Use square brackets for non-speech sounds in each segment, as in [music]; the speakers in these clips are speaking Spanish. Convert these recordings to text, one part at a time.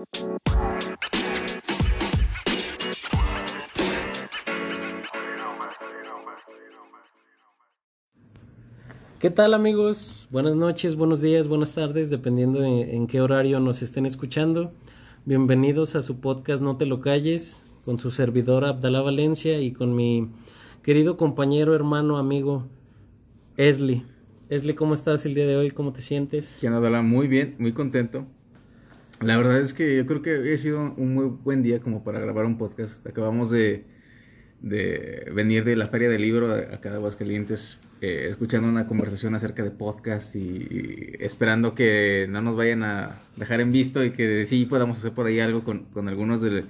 ¿Qué tal amigos? Buenas noches, buenos días, buenas tardes, dependiendo de en qué horario nos estén escuchando. Bienvenidos a su podcast No te lo calles, con su servidor Abdalá Valencia y con mi querido compañero, hermano, amigo Esli. Esli, ¿cómo estás el día de hoy? ¿Cómo te sientes? ¿Qué Abdalá? Muy bien, muy contento. La verdad es que yo creo que ha sido un muy buen día como para grabar un podcast. Acabamos de, de venir de la Feria del Libro acá de Aguascalientes eh, escuchando una conversación acerca de podcast y, esperando que no nos vayan a dejar en visto y que sí podamos hacer por ahí algo con, con algunos de,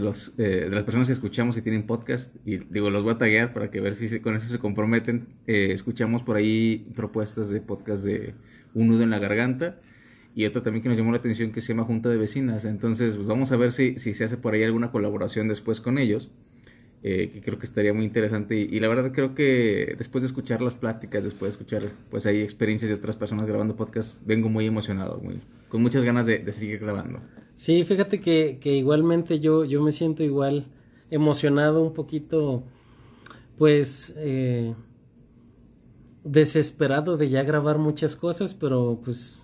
los, eh, de las personas que escuchamos y tienen podcast. Y digo, los voy a taguear para que ver si con eso se comprometen. Eh, escuchamos por ahí propuestas de podcast de Un nudo en la garganta y otro también que nos llamó la atención que se llama Junta de Vecinas. Entonces, pues vamos a ver si, si se hace por ahí alguna colaboración después con ellos. Eh, que creo que estaría muy interesante y, la verdad creo que después de escuchar las pláticas, después de escuchar pues hay experiencias de otras personas grabando podcast, vengo muy emocionado, muy, con muchas ganas de, seguir grabando. Sí, fíjate que, que, igualmente yo, yo me siento igual emocionado un poquito pues eh, desesperado de ya grabar muchas cosas, pero pues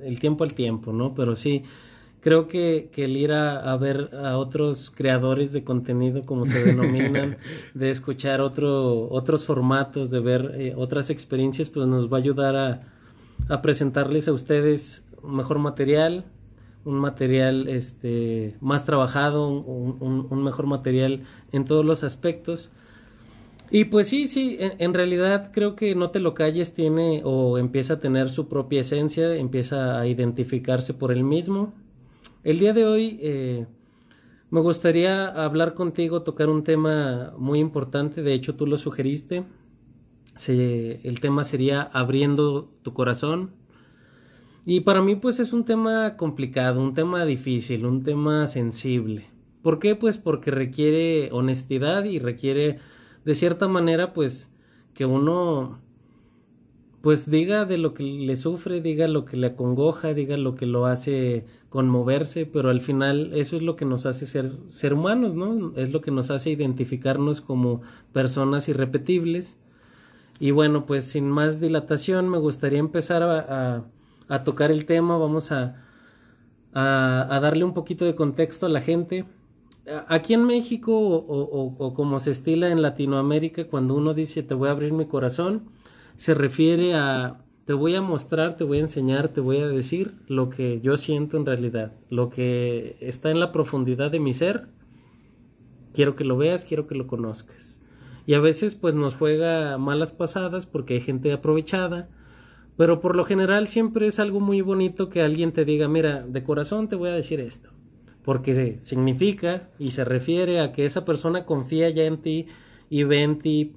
el tiempo al tiempo, ¿no? Pero sí, creo que, que el ir a, ver a otros creadores de contenido, como se denominan, [laughs] de escuchar otro, otros formatos, de ver eh, otras experiencias, pues nos va a ayudar a, a presentarles a ustedes un mejor material, un material este, más trabajado, un, un, mejor material en todos los aspectos. Y pues sí, sí, en, realidad creo que No te lo calles tiene o empieza a tener su propia esencia, empieza a identificarse por él mismo el día de hoy eh, me gustaría hablar contigo, tocar un tema muy importante, de hecho tú lo sugeriste. el tema sería abriendo tu corazón. Y para mí pues es un tema complicado, un tema difícil, un tema sensible. ¿Por qué? Pues porque requiere honestidad y requiere de cierta manera pues que uno pues diga de lo que le sufre, diga lo que le acongoja, diga lo que lo hace conmoverse, pero al final eso es lo que nos hace ser, ser humanos, ¿no? Es lo que nos hace identificarnos como personas irrepetibles. Y bueno, pues sin más dilatación me gustaría empezar a, a, tocar el tema, vamos a, a, darle un poquito de contexto a la gente. Aquí en México o, como se estila en Latinoamérica, cuando uno dice te voy a abrir mi corazón, se refiere a te voy a mostrar, te voy a enseñar, te voy a decir lo que yo siento en realidad, lo que está en la profundidad de mi ser. Quiero que lo veas, quiero que lo conozcas. Y a veces pues nos juega malas pasadas porque hay gente aprovechada, pero por lo general siempre es algo muy bonito que alguien te diga, mira, de corazón te voy a decir esto, porque significa y se refiere a que esa persona confía ya en ti y ve en ti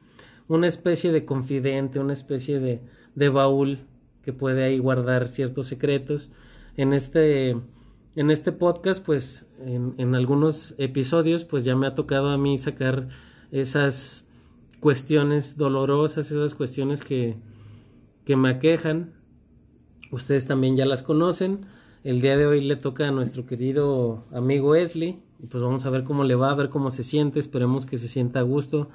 una especie de confidente, una especie de de baúl que puede ahí guardar ciertos secretos. En este, en este podcast, pues en, en, algunos episodios, pues ya me ha tocado a mí sacar esas cuestiones dolorosas, esas cuestiones que, que me aquejan. Ustedes también ya las conocen. El día de hoy le toca a nuestro querido amigo Esli. Y pues vamos a ver cómo le va, a ver cómo se siente. Esperemos que se sienta a gusto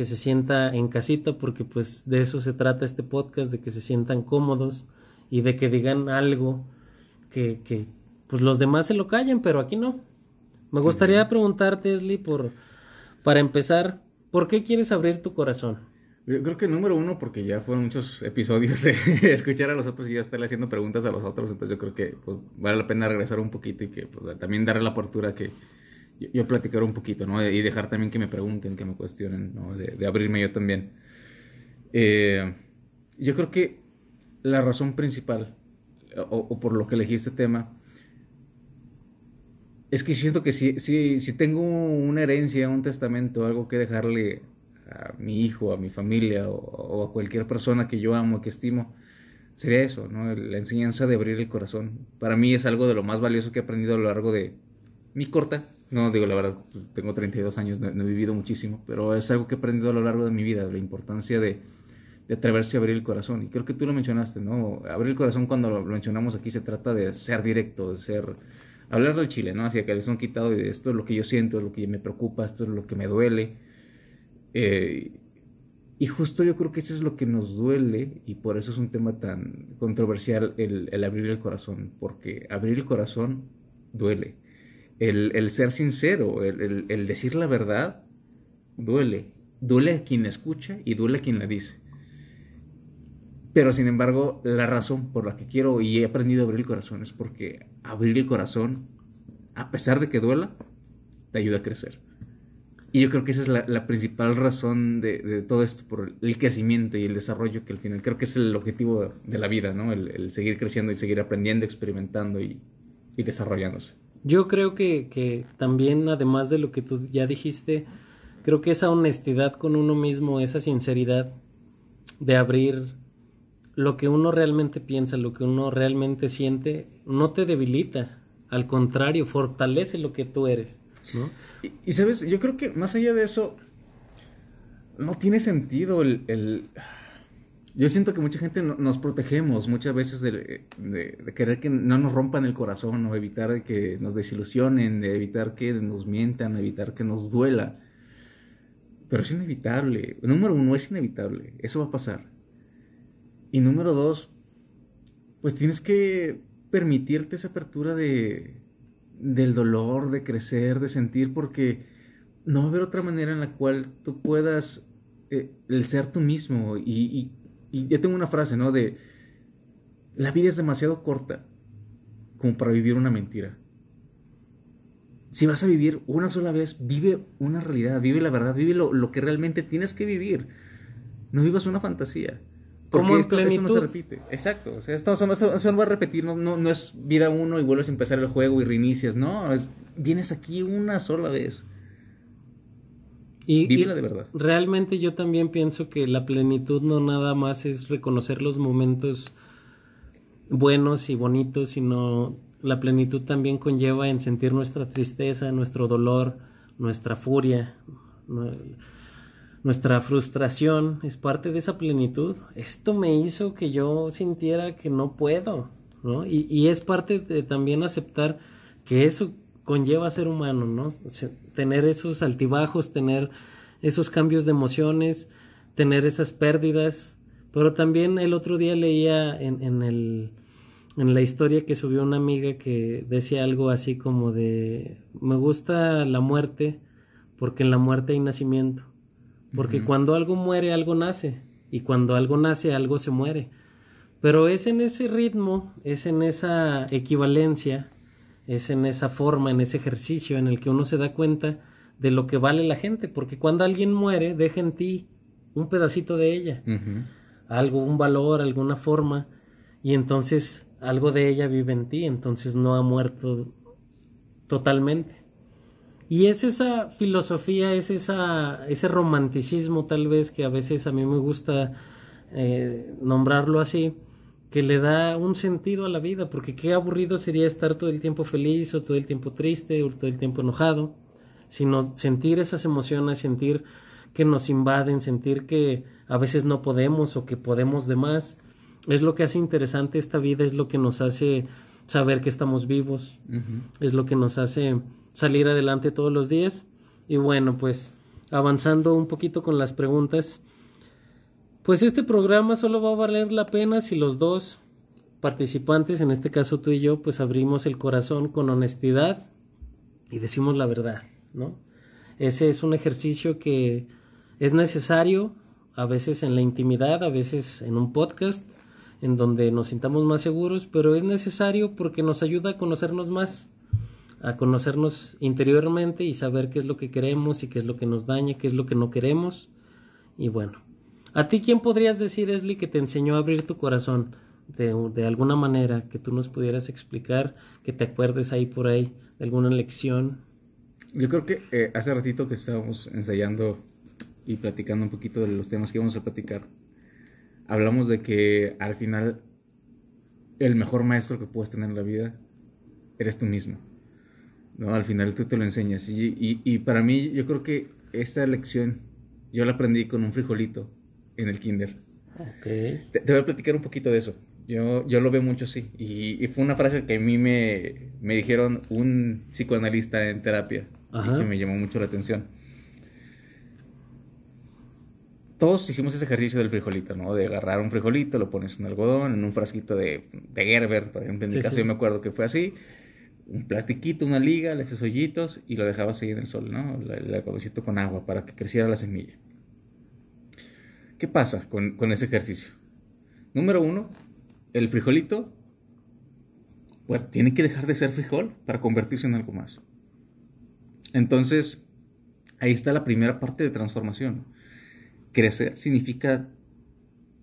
que se sienta en casita, porque pues de eso se trata este podcast, de que se sientan cómodos y de que digan algo que, que pues los demás se lo callen, pero aquí no. Me gustaría preguntarte, Esli, por, para empezar, ¿por qué quieres abrir tu corazón? Yo creo que número uno, porque ya fueron muchos episodios de [laughs] escuchar a los otros y ya estarle haciendo preguntas a los otros, entonces yo creo que pues, vale la pena regresar un poquito y que pues, también darle la apertura que yo, platicar un poquito, ¿no? Y dejar también que me pregunten, que me cuestionen, ¿no? De, abrirme yo también. Eh, yo creo que la razón principal, o, por lo que elegí este tema, es que siento que si, si, si tengo una herencia, un testamento, algo que dejarle a mi hijo, a mi familia o, a cualquier persona que yo amo, que estimo, sería eso, ¿no? La enseñanza de abrir el corazón. Para mí es algo de lo más valioso que he aprendido a lo largo de mi corta no, digo la verdad, tengo 32 años, no, he vivido muchísimo, pero es algo que he aprendido a lo largo de mi vida, la importancia de, atreverse a abrir el corazón. Y creo que tú lo mencionaste, ¿no? Abrir el corazón cuando lo mencionamos aquí se trata de ser directo, de ser hablar del chile, ¿no? Hacia que les han quitado y de esto es lo que yo siento, es lo que me preocupa, esto es lo que me duele. Eh, y justo yo creo que eso es lo que nos duele y por eso es un tema tan controversial el, abrir el corazón, porque abrir el corazón duele. El, ser sincero, el, decir la verdad, duele. Duele a quien escucha y duele a quien la dice. Pero sin embargo, la razón por la que quiero y he aprendido a abrir el corazón es porque abrir el corazón, a pesar de que duela, te ayuda a crecer. Y yo creo que esa es la, principal razón de, todo esto, por el crecimiento y el desarrollo, que al final creo que es el objetivo de la vida, ¿no? El, seguir creciendo y seguir aprendiendo, experimentando y, desarrollándose. Yo creo que, que, también, además de lo que tú ya dijiste, creo que esa honestidad con uno mismo, esa sinceridad de abrir lo que uno realmente piensa, lo que uno realmente siente, no te debilita, al contrario, fortalece lo que tú eres, ¿no? Y, sabes, yo creo que más allá de eso, no tiene sentido el... Yo siento que mucha gente nos protegemos muchas veces de, querer que no nos rompan el corazón o evitar que nos desilusionen, de evitar que nos mientan, evitar que nos duela. Pero es inevitable. Número uno, es inevitable. Eso va a pasar. Y número dos, pues tienes que permitirte esa apertura de, del dolor, de crecer, de sentir, porque no va a haber otra manera en la cual tú puedas eh, el ser tú mismo. Y, y, yo tengo una frase, ¿no? De, la vida es demasiado corta como para vivir una mentira. Si vas a vivir una sola vez, vive una realidad, vive la verdad, vive lo, lo que realmente tienes que vivir. No vivas una fantasía. Como esto, no se repite. Exacto. O sea, esto, no va a repetir. No, no, es vida uno y vuelves a empezar el juego y reinicias. No, es, vienes aquí una sola vez. Y, de verdad. Realmente yo también pienso que la plenitud no nada más es reconocer los momentos buenos y bonitos, sino la plenitud también conlleva en sentir nuestra tristeza, nuestro dolor, nuestra furia nuestra frustración es parte de esa plenitud. Esto me hizo que yo sintiera que no puedo, ¿no? Y, es parte de también aceptar que eso conlleva ser humano, ¿no? Tener esos altibajos, tener esos cambios de emociones, tener esas pérdidas. Pero también el otro día leía en, en, el, en la historia que subió una amiga que decía algo así como de, me gusta la muerte porque en la muerte hay nacimiento. Porque cuando algo muere, algo nace. Y cuando algo nace, algo se muere. Pero es en ese ritmo, es en esa equivalencia, es en esa forma, en ese ejercicio en el que uno se da cuenta de lo que vale la gente. Porque cuando alguien muere, deja en ti un pedacito de ella. Algo, un valor, alguna forma. Y entonces algo de ella vive en ti. Entonces no ha muerto totalmente. Y es esa filosofía, es esa, ese romanticismo tal vez que a veces a mí me gusta eh, nombrarlo así, que le da un sentido a la vida, porque qué aburrido sería estar todo el tiempo feliz o todo el tiempo triste o todo el tiempo enojado, sino sentir esas emociones, sentir que nos invaden, sentir que a veces no podemos o que podemos de más. Es lo que hace interesante esta vida, es lo que nos hace saber que estamos vivos, es lo que nos hace salir adelante todos los días. Y bueno, pues avanzando un poquito con las preguntas, pues este programa solo va a valer la pena si los dos participantes, en este caso tú y yo, pues abrimos el corazón con honestidad y decimos la verdad, ¿no? Ese es un ejercicio que es necesario, a veces en la intimidad, a veces en un podcast, en donde nos sintamos más seguros, pero es necesario porque nos ayuda a conocernos más a conocernos interiormente y saber qué es lo que queremos y qué es lo que nos daña, qué es lo que no queremos. Y bueno, ¿a ti quién podrías decir, Esli, que te enseñó a abrir tu corazón de, de alguna manera, que tú nos pudieras explicar, que te acuerdes ahí por ahí de alguna lección? Yo creo que eh, hace ratito que estábamos ensayando y platicando un poquito de los temas que íbamos a platicar, hablamos de que al final el mejor maestro que puedes tener en la vida eres tú mismo. ¿No? Al final tú te lo enseñas. Y, y, para mí, yo creo que esta lección yo la aprendí con un frijolito en el kinder. Okay. Te, voy a platicar un poquito de eso. Yo, yo lo veo mucho así. Y, fue una frase que a mí me, me dijeron un psicoanalista en terapia. Y que me llamó mucho la atención. Todos hicimos ese ejercicio del frijolito, ¿no? De agarrar un frijolito, lo pones en algodón, en un frasquito de, de Gerber, por ejemplo. En mi caso yo me acuerdo que fue así. Un plastiquito, una liga, le haces hoyitos y lo dejabas ahí en el sol, ¿no? El algodoncito con agua para que creciera la semilla. ¿Qué pasa con, con ese ejercicio? Número uno, el frijolito, pues tiene que dejar de ser frijol para convertirse en algo más. Entonces, ahí está la primera parte de transformación. Crecer significa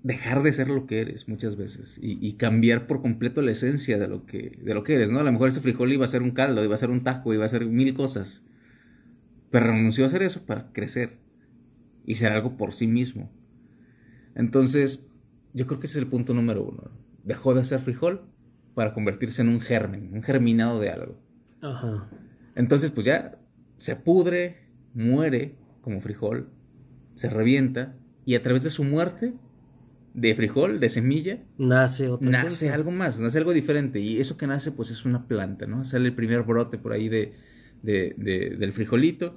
dejar de ser lo que eres muchas veces y, cambiar por completo la esencia de lo, que, de lo que eres, ¿no? A lo mejor ese frijol iba a ser un caldo, iba a ser un taco, iba a ser mil cosas, pero renunció a hacer eso para crecer y ser algo por sí mismo. Entonces, yo creo que ese es el punto número uno dejó de ser frijol para convertirse en un germen, un germinado de algo. Ajá. Entonces, pues ya se pudre, muere como frijol, se revienta y a través de su muerte de frijol, de semilla, nace otra nace algo más, nace algo diferente y eso que nace pues es una planta, ¿no? Sale el primer brote por ahí de, del frijolito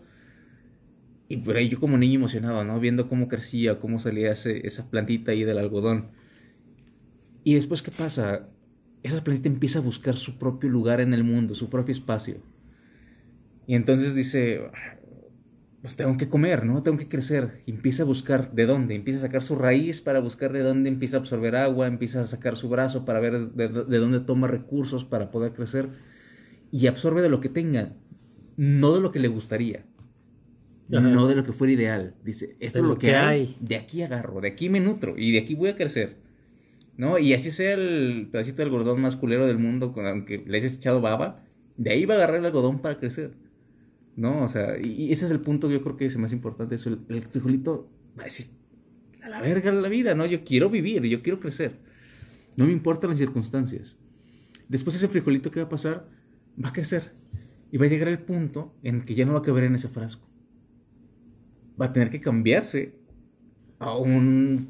y por ahí yo como niño emocionado, ¿no? Viendo cómo crecía, cómo salía esa plantita ahí del algodón y después, ¿qué pasa? Esa planeta empieza a buscar su propio lugar en el mundo, su propio espacio. Y entonces dice, pues tengo que comer, ¿no? Tengo que crecer. Y empieza a buscar de dónde. Empieza a sacar su raíz para buscar de dónde empieza a absorber agua. Empieza a sacar su brazo para ver de, dónde toma recursos para poder crecer. Y absorbe de lo que tenga, no de lo que le gustaría. No de lo que fuera ideal. Dice, esto es lo, que, hay. De aquí agarro, de aquí me nutro y de aquí voy a crecer. ¿no? Y así sea el pedacito del algodón más culero del mundo, aunque le hayas echado baba, de ahí va a agarrar el algodón para crecer, ¿no? O sea, y, ese es el punto que yo creo que es el más importante, eso, el, frijolito va a decir, a la verga la vida, ¿no? Yo quiero vivir, yo quiero crecer, no me importan las circunstancias. Después ese frijolito que va a pasar, va a crecer y va a llegar el punto en que ya no va a caber en ese frasco. Va a tener que cambiarse a un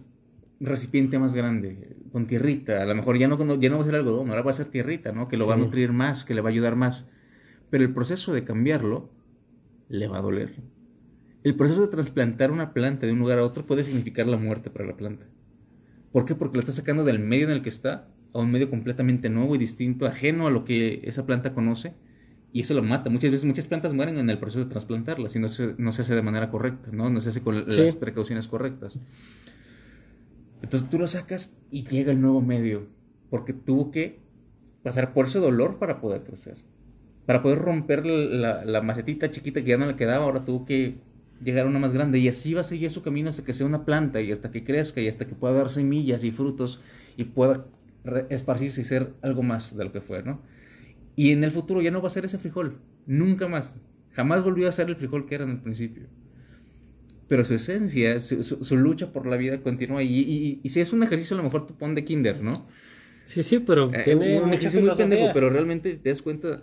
recipiente más grande, con tierrita. A lo mejor ya no, ya no va a ser algodón, ahora va a ser tierrita, ¿no? Que lo va a nutrir más, que le va a ayudar más. Pero el proceso de cambiarlo le va a doler. El proceso de trasplantar una planta de un lugar a otro puede significar la muerte para la planta. ¿Por qué? Porque la está sacando del medio en el que está a un medio completamente nuevo y distinto, ajeno a lo que esa planta conoce, y eso lo mata. Muchas veces, muchas plantas mueren en el proceso de trasplantarlas y no se, no se hace de manera correcta, ¿no? No se hace con las precauciones correctas. Entonces tú lo sacas y llega el nuevo medio, porque tuvo que pasar por ese dolor para poder crecer. Para poder romper la, macetita chiquita que ya no le quedaba, ahora tuvo que llegar a una más grande y así va a seguir su camino hasta que sea una planta y hasta que crezca y hasta que pueda dar semillas y frutos y pueda esparcirse y ser algo más de lo que fue, ¿no? Y en el futuro ya no va a ser ese frijol, nunca más. Jamás volvió a ser el frijol que era en el principio pero su esencia, su, lucha por la vida continúa. Y, y, si es un ejercicio, a lo mejor tú pon de kinder, ¿no? Sí, sí, pero eh, tiene un ejercicio muy pendejo, pero realmente te das cuenta,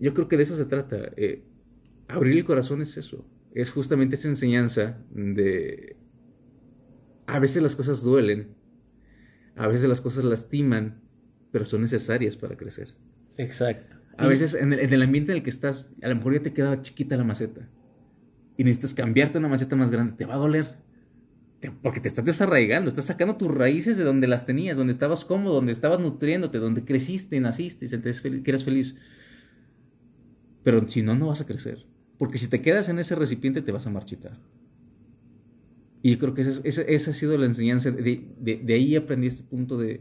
yo creo que de eso se trata. Eh, abrir el corazón es eso, es justamente esa enseñanza de... A veces las cosas duelen, a veces las cosas lastiman, pero son necesarias para crecer. Exacto. A veces en el, en el ambiente en el que estás, a lo mejor ya te queda chiquita la maceta y necesitas cambiarte a una maceta más grande, te va a doler. Porque te estás desarraigando, estás sacando tus raíces de donde las tenías, donde estabas cómodo, donde estabas nutriéndote, donde creciste, naciste y sentiste que eras feliz. Pero si no, no vas a crecer. Porque si te quedas en ese recipiente, te vas a marchitar. Y yo creo que esa, esa, ha sido la enseñanza. De, de, de ahí aprendí este punto de.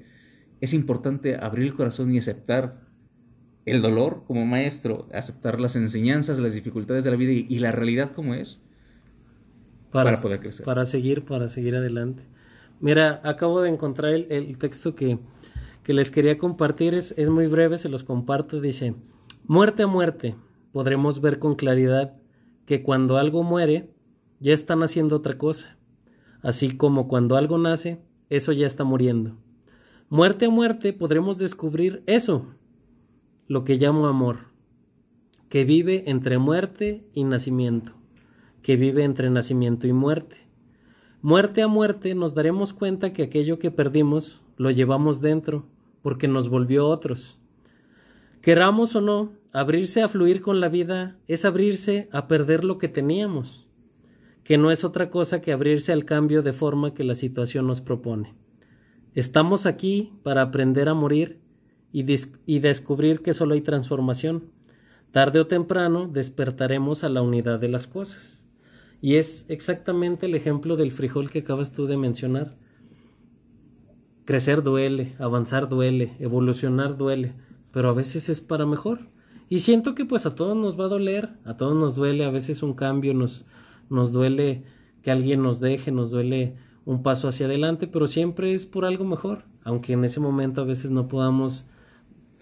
Es importante abrir el corazón y aceptar el dolor como maestro, aceptar las enseñanzas, las dificultades de la vida y, la realidad como es para, poder crecer. Para seguir, para seguir adelante. Mira, acabo de encontrar el, texto que, les quería compartir, es, es muy breve, se los comparto, dice, muerte a muerte, podremos ver con claridad que cuando algo muere, ya están haciendo otra cosa, así como cuando algo nace, eso ya está muriendo. Muerte a muerte podremos descubrir eso, lo que llamo amor, que vive entre muerte y nacimiento, que vive entre nacimiento y muerte. Muerte a muerte nos daremos cuenta que aquello que perdimos lo llevamos dentro, porque nos volvió otros. Queramos o no, abrirse a fluir con la vida es abrirse a perder lo que teníamos, que no es otra cosa que abrirse al cambio de forma que la situación nos propone. Estamos aquí para aprender a morir y, y descubrir que solo hay transformación. Tarde o temprano despertaremos a la unidad de las cosas. Y es exactamente el ejemplo del frijol que acabas tú de mencionar. Crecer duele, avanzar duele, evolucionar duele, pero a veces es para mejor. Y siento que pues a todos nos va a doler, a todos nos duele a veces un cambio, nos, nos duele que alguien nos deje, nos duele un paso hacia adelante, pero siempre es por algo mejor, aunque en ese momento a veces no podamos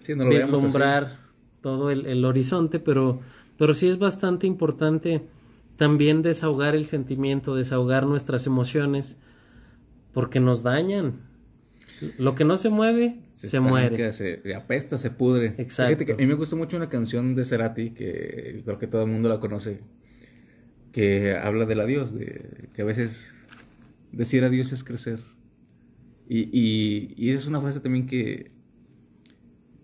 vislumbrar todo el, horizonte, pero, pero sí es bastante importante también desahogar el sentimiento, desahogar nuestras emociones, porque nos dañan. Lo que no se mueve, se, muere. Se apesta, se pudre. Exacto. a mí me gusta mucho una canción de Cerati, que creo que todo el mundo la conoce, que habla del adiós, de que a veces decir adiós es crecer. Y, y, y es una frase también que,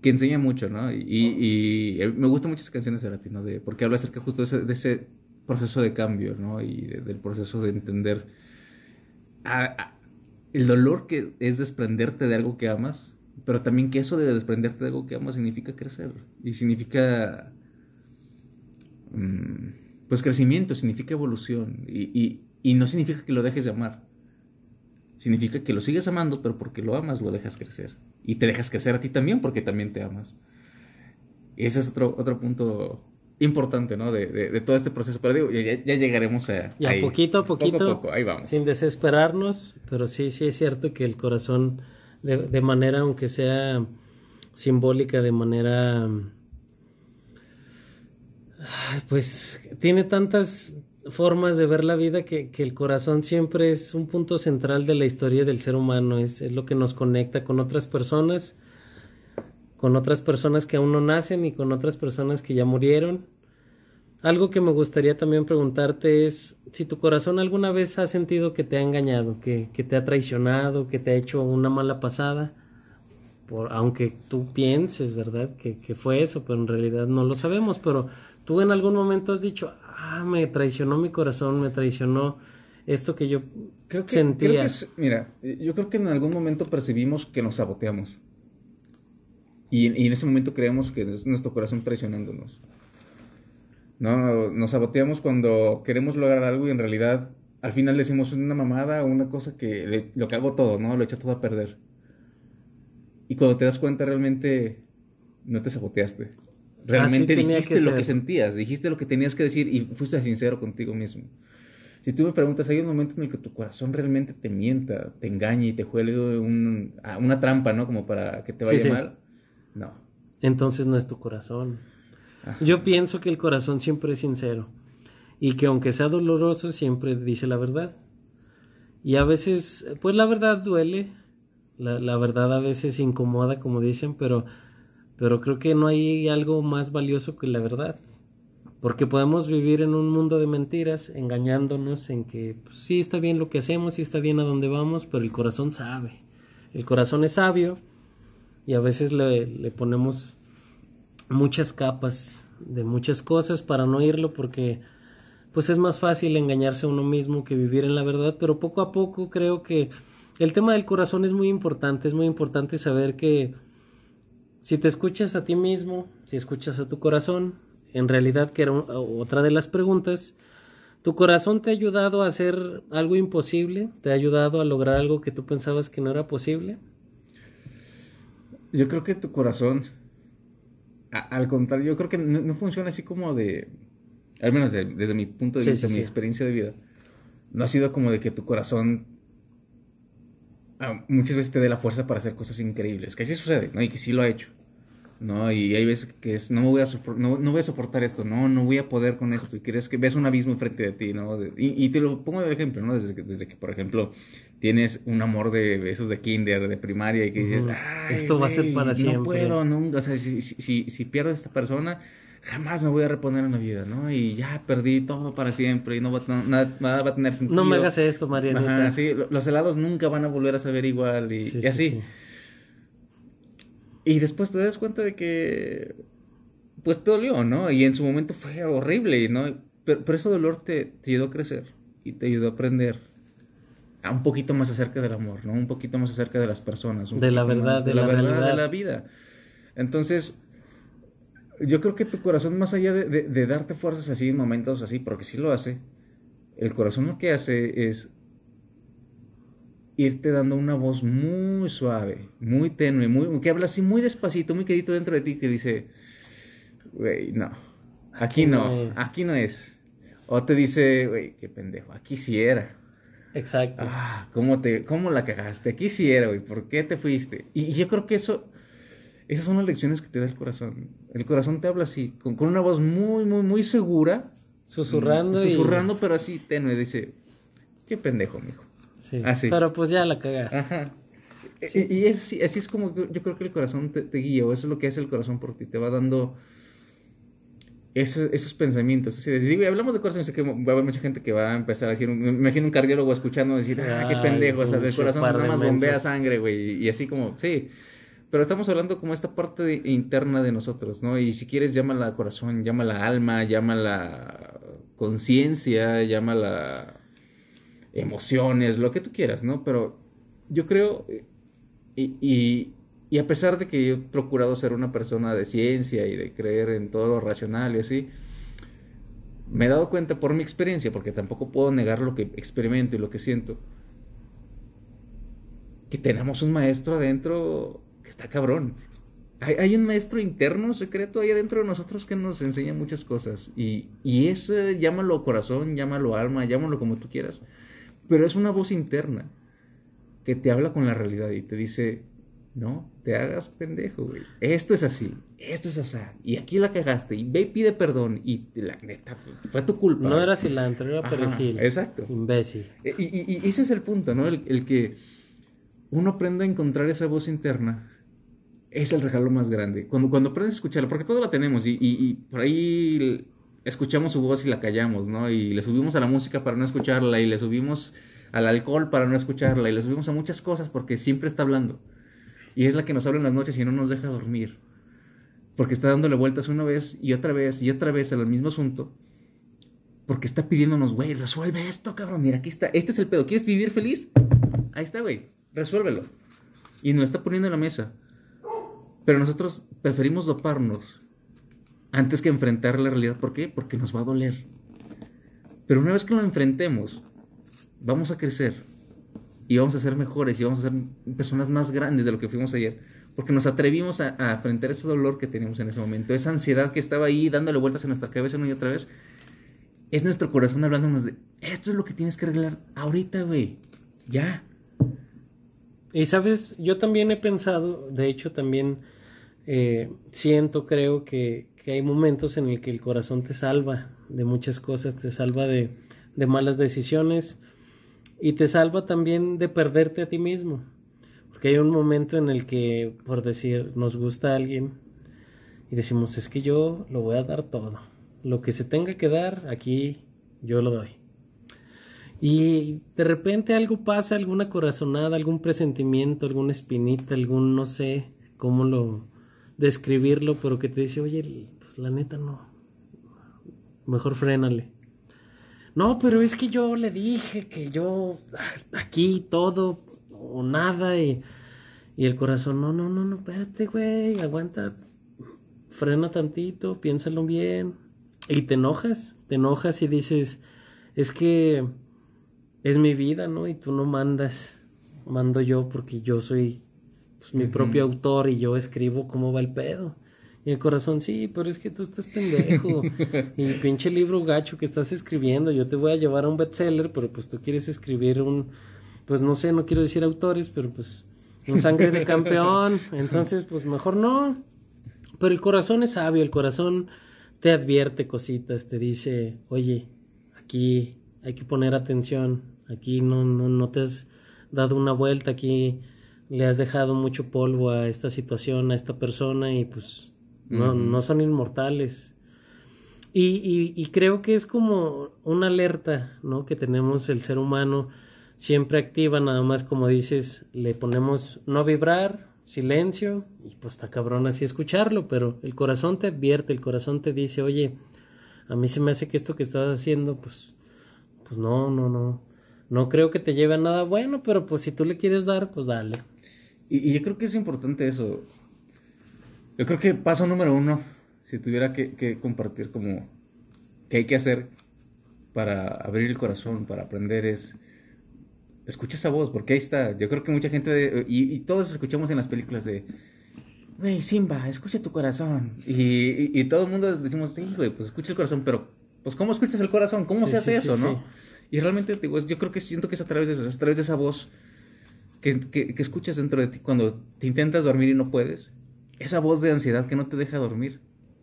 que enseña mucho, ¿no? Y, y, me gusta mucho esa canción de Cerati, ¿no? De, porque habla acerca justo de ese, proceso de cambio, ¿no? Y del proceso de entender el dolor que es desprenderte de algo que amas, pero también que eso de desprenderte de algo que amas significa crecer y significa, mm, pues crecimiento, significa evolución y, y no significa que lo dejes de amar. Significa que lo sigues amando, pero porque lo amas lo dejas crecer y te dejas crecer a ti también porque también te amas. Y ese es otro, otro punto importante, ¿no? De, de, todo este proceso. Pero digo, ya, ya llegaremos a. Ya, poquito a poquito. Poco a poco, ahí vamos. Sin desesperarnos, pero sí, sí es cierto que el corazón, de, de manera, aunque sea simbólica, de manera. Pues tiene tantas formas de ver la vida que, que, el corazón siempre es un punto central de la historia del ser humano, es, es, lo que nos conecta con otras personas, con otras personas que aún no nacen y con otras personas que ya murieron. Algo que me gustaría también preguntarte es si tu corazón alguna vez ha sentido que te ha engañado, que, que te ha traicionado, que te ha hecho una mala pasada, por, aunque tú pienses, ¿verdad?, que, que fue eso, pero en realidad no lo sabemos, pero tú en algún momento has dicho, ah, me traicionó mi corazón, me traicionó esto que yo creo que, sentía. mira, yo creo que en algún momento percibimos que nos saboteamos. Y, en ese momento creemos que es nuestro corazón traicionándonos. No, nos saboteamos cuando queremos lograr algo y en realidad al final decimos una mamada o una cosa que lo que hago todo, ¿no? Lo echa todo a perder. Y cuando te das cuenta realmente no te saboteaste. Realmente dijiste lo que sentías, dijiste lo que tenías que decir y fuiste sincero contigo mismo. Si tú me preguntas, ¿hay un momento en el que tu corazón realmente te mienta, te engañe y te juegue una trampa, ¿no? Como para que te vaya mal? No. Entonces no es tu corazón. Yo pienso que el corazón siempre es sincero y que aunque sea doloroso siempre dice la verdad. Y a veces, pues la verdad duele, la, la verdad a veces incomoda, como dicen, pero pero creo que no hay algo más valioso que la verdad. Porque podemos vivir en un mundo de mentiras, engañándonos en que pues, sí está bien lo que hacemos, sí está bien a dónde vamos, pero el corazón sabe. El corazón es sabio y a veces le, le ponemos muchas capas de muchas cosas para no oírlo porque pues es más fácil engañarse a uno mismo que vivir en la verdad, pero poco a poco creo que el tema del corazón es muy importante, es muy importante saber que si te escuchas a ti mismo, si escuchas a tu corazón, en realidad que era otra de las preguntas, ¿tu corazón te ha ayudado a hacer algo imposible? ¿Te ha ayudado a lograr algo que tú pensabas que no era posible? Yo creo que tu corazón, al contrario, yo creo que no, funciona así como de, al menos desde mi punto de vista, mi experiencia de vida, no ha sido como de que tu corazón ah, muchas veces te dé la fuerza para hacer cosas increíbles, que así sucede, ¿no? Y que sí lo ha hecho. ¿no? Y hay veces que es, no voy a, no, no, voy a soportar esto, no, no voy a poder con esto, y quieres que ves un abismo enfrente de ti, ¿no? Y, y te lo pongo de ejemplo, ¿no? Desde que, desde que, por ejemplo, tienes un amor de esos de kinder, de primaria, y que dices, esto va a ser para siempre. No puedo, nunca, o sea, si, si, si, pierdo a esta persona, jamás me voy a reponer en la vida, ¿no? Y ya perdí todo para siempre y no va, no, nada, nada va a tener sentido. No me hagas esto, Marianita. Ajá, sí, lo- los helados nunca van a volver a saber igual y, Sí, y sí, así. sí. Y después te das cuenta de que, pues te dolió, ¿no? Y en su momento fue horrible, ¿no? Pero, pero ese dolor te, te ayudó a crecer y te ayudó a aprender un poquito más acerca del amor, ¿no? Un poquito más acerca de las personas. un De la verdad, más de la verdad, realidad. de la vida. Entonces, yo creo que tu corazón, más allá de, de- de darte fuerzas así en momentos así, porque sí lo hace, el corazón lo que hace es irte dando una voz muy suave, muy tenue, muy, que habla así muy despacito, muy quedito dentro de ti, que dice, güey, no, aquí Aquí no no, es". aquí no es. O te dice, güey, qué pendejo, aquí sí era. Exacto. Ah, ¿cómo, te, ¿cómo la cagaste? Sí era, güey, ¿por qué te fuiste? Y, y yo creo que eso, esas son las lecciones que te da el corazón. El corazón te habla así, con, con una voz muy, muy, muy segura. Susurrando y- Susurrando, pero así tenue, dice, qué pendejo, mijo. Sí. así. Pero pues ya la cagaste. Ajá. Y, y es así, es como yo yo creo que el corazón te, te guía, o eso es lo que hace el corazón por ti, te va dando esos pensamientos. De- digo, y hablamos de corazón, sé que va a haber mucha gente que va a empezar a decir, me imagino un cardiólogo escuchando decir, ah, qué pendejo, o sea, el corazón nada más bombea mensos". sangre, güey, y así como, sí. Pero estamos hablando como esta parte de- interna de nosotros, ¿no? Y si quieres, llámala corazón, llámala alma, llámala conciencia, llámala emociones, lo que tú quieras, ¿no? Pero yo creo, y, y, y a pesar de que yo he procurado ser una persona de ciencia y de creer en todo lo racional y así, me he dado cuenta por mi experiencia, porque tampoco puedo negar lo que experimento y lo que siento, que tenemos un maestro adentro que está cabrón. Hay, hay un maestro interno, secreto, ahí adentro de nosotros que nos enseña muchas cosas. Y, y ese, llámalo corazón, llámalo alma, llámalo como tú quieras. Pero es una voz interna que te habla con la realidad y te dice, no, te hagas pendejo, güey. Esto es así, esto es así. Y aquí la cagaste. Y ve y pide perdón. Y la neta, fue tu culpa. No era cilantro, era Ajá, perejil. exacto. Imbécil. Y, y- y ese es el punto, ¿no? El, el que uno aprenda a encontrar esa voz interna es el regalo más grande. Cuando, cuando aprendes a escucharla, porque todos la tenemos y, y- y por ahí escuchamos su voz y la callamos, ¿no? Y le subimos a la música para no escucharla y le subimos al alcohol para no escucharla y le subimos a muchas cosas porque siempre está hablando. Y es la que nos habla en las noches y no nos deja dormir. Porque está dándole vueltas una vez y otra vez y otra vez al mismo asunto. Porque está pidiéndonos, güey, resuelve esto, cabrón. Mira, aquí está. Este es el pedo. ¿Quieres vivir feliz? Ahí está, güey. Resuélvelo. Y nos está poniendo en la mesa. Pero nosotros preferimos doparnos antes que enfrentar la realidad. ¿Por qué? Porque nos va a doler. Pero una vez que lo enfrentemos, vamos a crecer. Y vamos a ser mejores y vamos a ser personas más grandes de lo que fuimos ayer. Porque nos atrevimos a, a enfrentar ese dolor que teníamos en ese momento. Esa ansiedad que estaba ahí dándole vueltas en nuestra cabeza una y otra vez es nuestro corazón hablándonos de esto es lo que tienes que arreglar ahorita, güey. Ya. Y sabes, yo también he pensado, de hecho también eh, siento, creo que, que hay momentos en el que el corazón te salva de muchas cosas, te salva de, de malas decisiones y te salva también de perderte a ti mismo. Porque hay un momento en el que, por decir, nos gusta alguien y decimos, es que yo lo voy a dar todo. Lo que se tenga que dar, aquí yo lo doy. Y de repente algo pasa, alguna corazonada, algún presentimiento, alguna espinita, algún no sé cómo lo describirlo, pero que te dice, oye, pues la neta no, mejor frénale. No, pero es que yo le dije que yo ah, aquí todo o nada y, y el corazón, no, no, no, no, espérate, güey, aguanta, frena tantito, piénsalo bien y te enojas, te enojas y dices, es que es mi vida, ¿no? Y tú no mandas, mando yo porque yo soy pues, mi propio autor y yo escribo cómo va el pedo. Y el corazón, sí, pero es que tú estás pendejo. y pinche libro gacho que estás escribiendo, yo te voy a llevar a un bestseller, pero pues tú quieres escribir un, pues no sé, no quiero decir autores, pero pues un sangre de campeón. Entonces, pues mejor no. Pero el corazón es sabio, el corazón te advierte cositas, te dice, oye, aquí hay que poner atención, aquí no, no, no te has dado una vuelta, aquí le has dejado mucho polvo a esta situación, a esta persona y pues no, no son inmortales. Y, y, creo que es como una alerta, ¿no? Que tenemos el ser humano siempre activa, nada más como dices, le ponemos no vibrar, silencio, y pues está cabrón así escucharlo, pero el corazón te advierte, el corazón te dice, oye, a mí se me hace que esto que estás haciendo, pues, pues no, no, no, no creo que te lleve a nada bueno, pero pues si tú le quieres dar, pues dale. Y, yo creo que es importante eso. Yo creo que paso número uno, si tuviera que, compartir como qué hay que hacer para abrir el corazón, para aprender, es escucha esa voz, porque ahí está. Yo creo que mucha gente, y, todos escuchamos en las películas de, güey, Simba, escucha tu corazón. Y, y, todo el mundo decimos, sí, güey, pues escucha el corazón, pero, pues, ¿cómo escuchas el corazón? ¿Cómo se hace eso, no? Y realmente, digo, yo creo que siento que es a través de eso, es a través de esa voz que, que, escuchas dentro de ti cuando te intentas dormir y no puedes. Esa voz de ansiedad que no te deja dormir.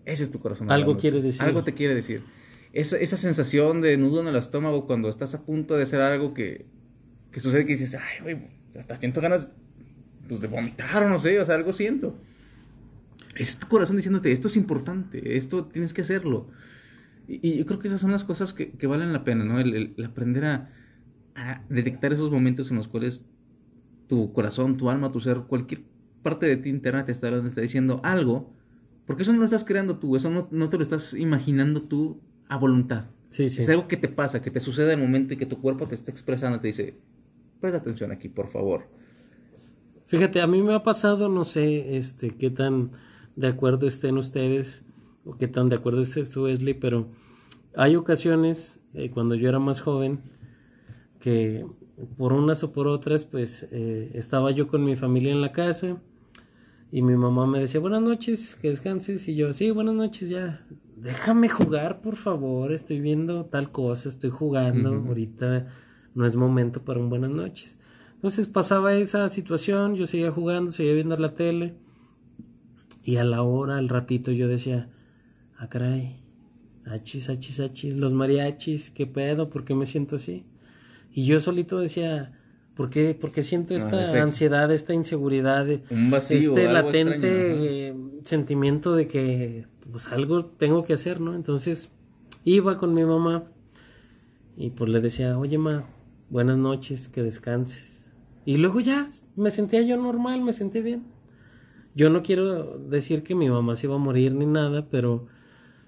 Ese es tu corazón. Algo quiere decir. Algo te quiere decir. Esa, esa sensación de nudo en el estómago cuando estás a punto de hacer algo que, que sucede que dices, ay, güey, hasta siento ganas pues, de vomitar o no sé, o sea, algo siento. Es tu corazón diciéndote, esto es importante, esto tienes que hacerlo. Y, yo creo que esas son las cosas que, que valen la pena, ¿no? El, aprender a, a, detectar esos momentos en los cuales tu corazón, tu alma, tu ser, cualquier parte de ti interna te está, está diciendo algo, porque eso no lo estás creando tú, eso no, no te lo estás imaginando tú a voluntad. Sí, sí. Es algo que te pasa, que te sucede en el momento y que tu cuerpo te está expresando, te dice, presta atención aquí, por favor. Fíjate, a mí me ha pasado, no sé, este, qué tan de acuerdo estén ustedes o qué tan de acuerdo estés tú, Wesley, pero hay ocasiones, eh, cuando yo era más joven, que por unas o por otras, pues eh, estaba yo con mi familia en la casa y mi mamá me decía, buenas noches, que descanses, y yo, sí, buenas noches, ya, déjame jugar, por favor, estoy viendo tal cosa, estoy jugando, ahorita no es momento para un buenas noches. Entonces pasaba esa situación, yo seguía jugando, seguía viendo la tele, y a la hora, al ratito, yo decía, ah, caray, achis, achis, achis, los mariachis, qué pedo, ¿por qué me siento así? Y yo solito decía, ¿por qué, porque siento esta ansiedad, esta inseguridad, un vacío, este latente sentimiento de que pues algo tengo que hacer, ¿no? Entonces iba con mi mamá y pues le decía, oye ma, buenas noches, que descanses. Y luego ya me sentía yo normal, me sentía bien. Yo no quiero decir que mi mamá se iba a morir ni nada, pero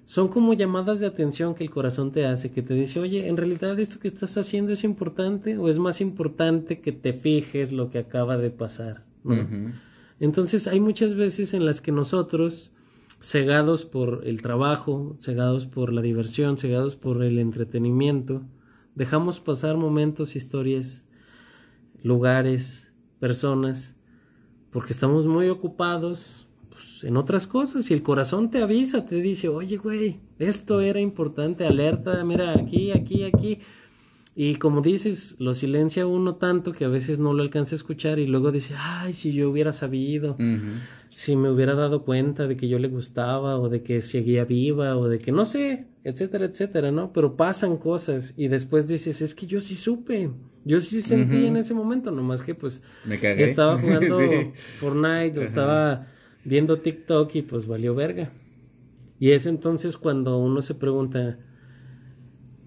son como llamadas de atención que el corazón te hace, que te dice, oye, en realidad esto que estás haciendo es importante o es más importante que te fijes lo que acaba de pasar. Entonces hay muchas veces en las que nosotros, cegados por el trabajo, cegados por la diversión, cegados por el entretenimiento, dejamos pasar momentos, historias, lugares, personas, porque estamos muy ocupados pues, en otras cosas y el corazón te avisa, te dice, oye, güey, esto era importante, alerta, mira, aquí, aquí, aquí. Y como dices, lo silencia uno tanto que a veces no lo alcanza a escuchar y luego dice, ay, si yo hubiera sabido, si me hubiera dado cuenta de que yo le gustaba o de que seguía viva o de que no sé, etcétera, etcétera, ¿no? Pero pasan cosas y después dices, es que yo sí supe, yo sí sentí en ese momento, nomás que pues me cagué. estaba jugando [laughs] Fortnite o estaba viendo TikTok y pues valió verga. Y es entonces cuando uno se pregunta,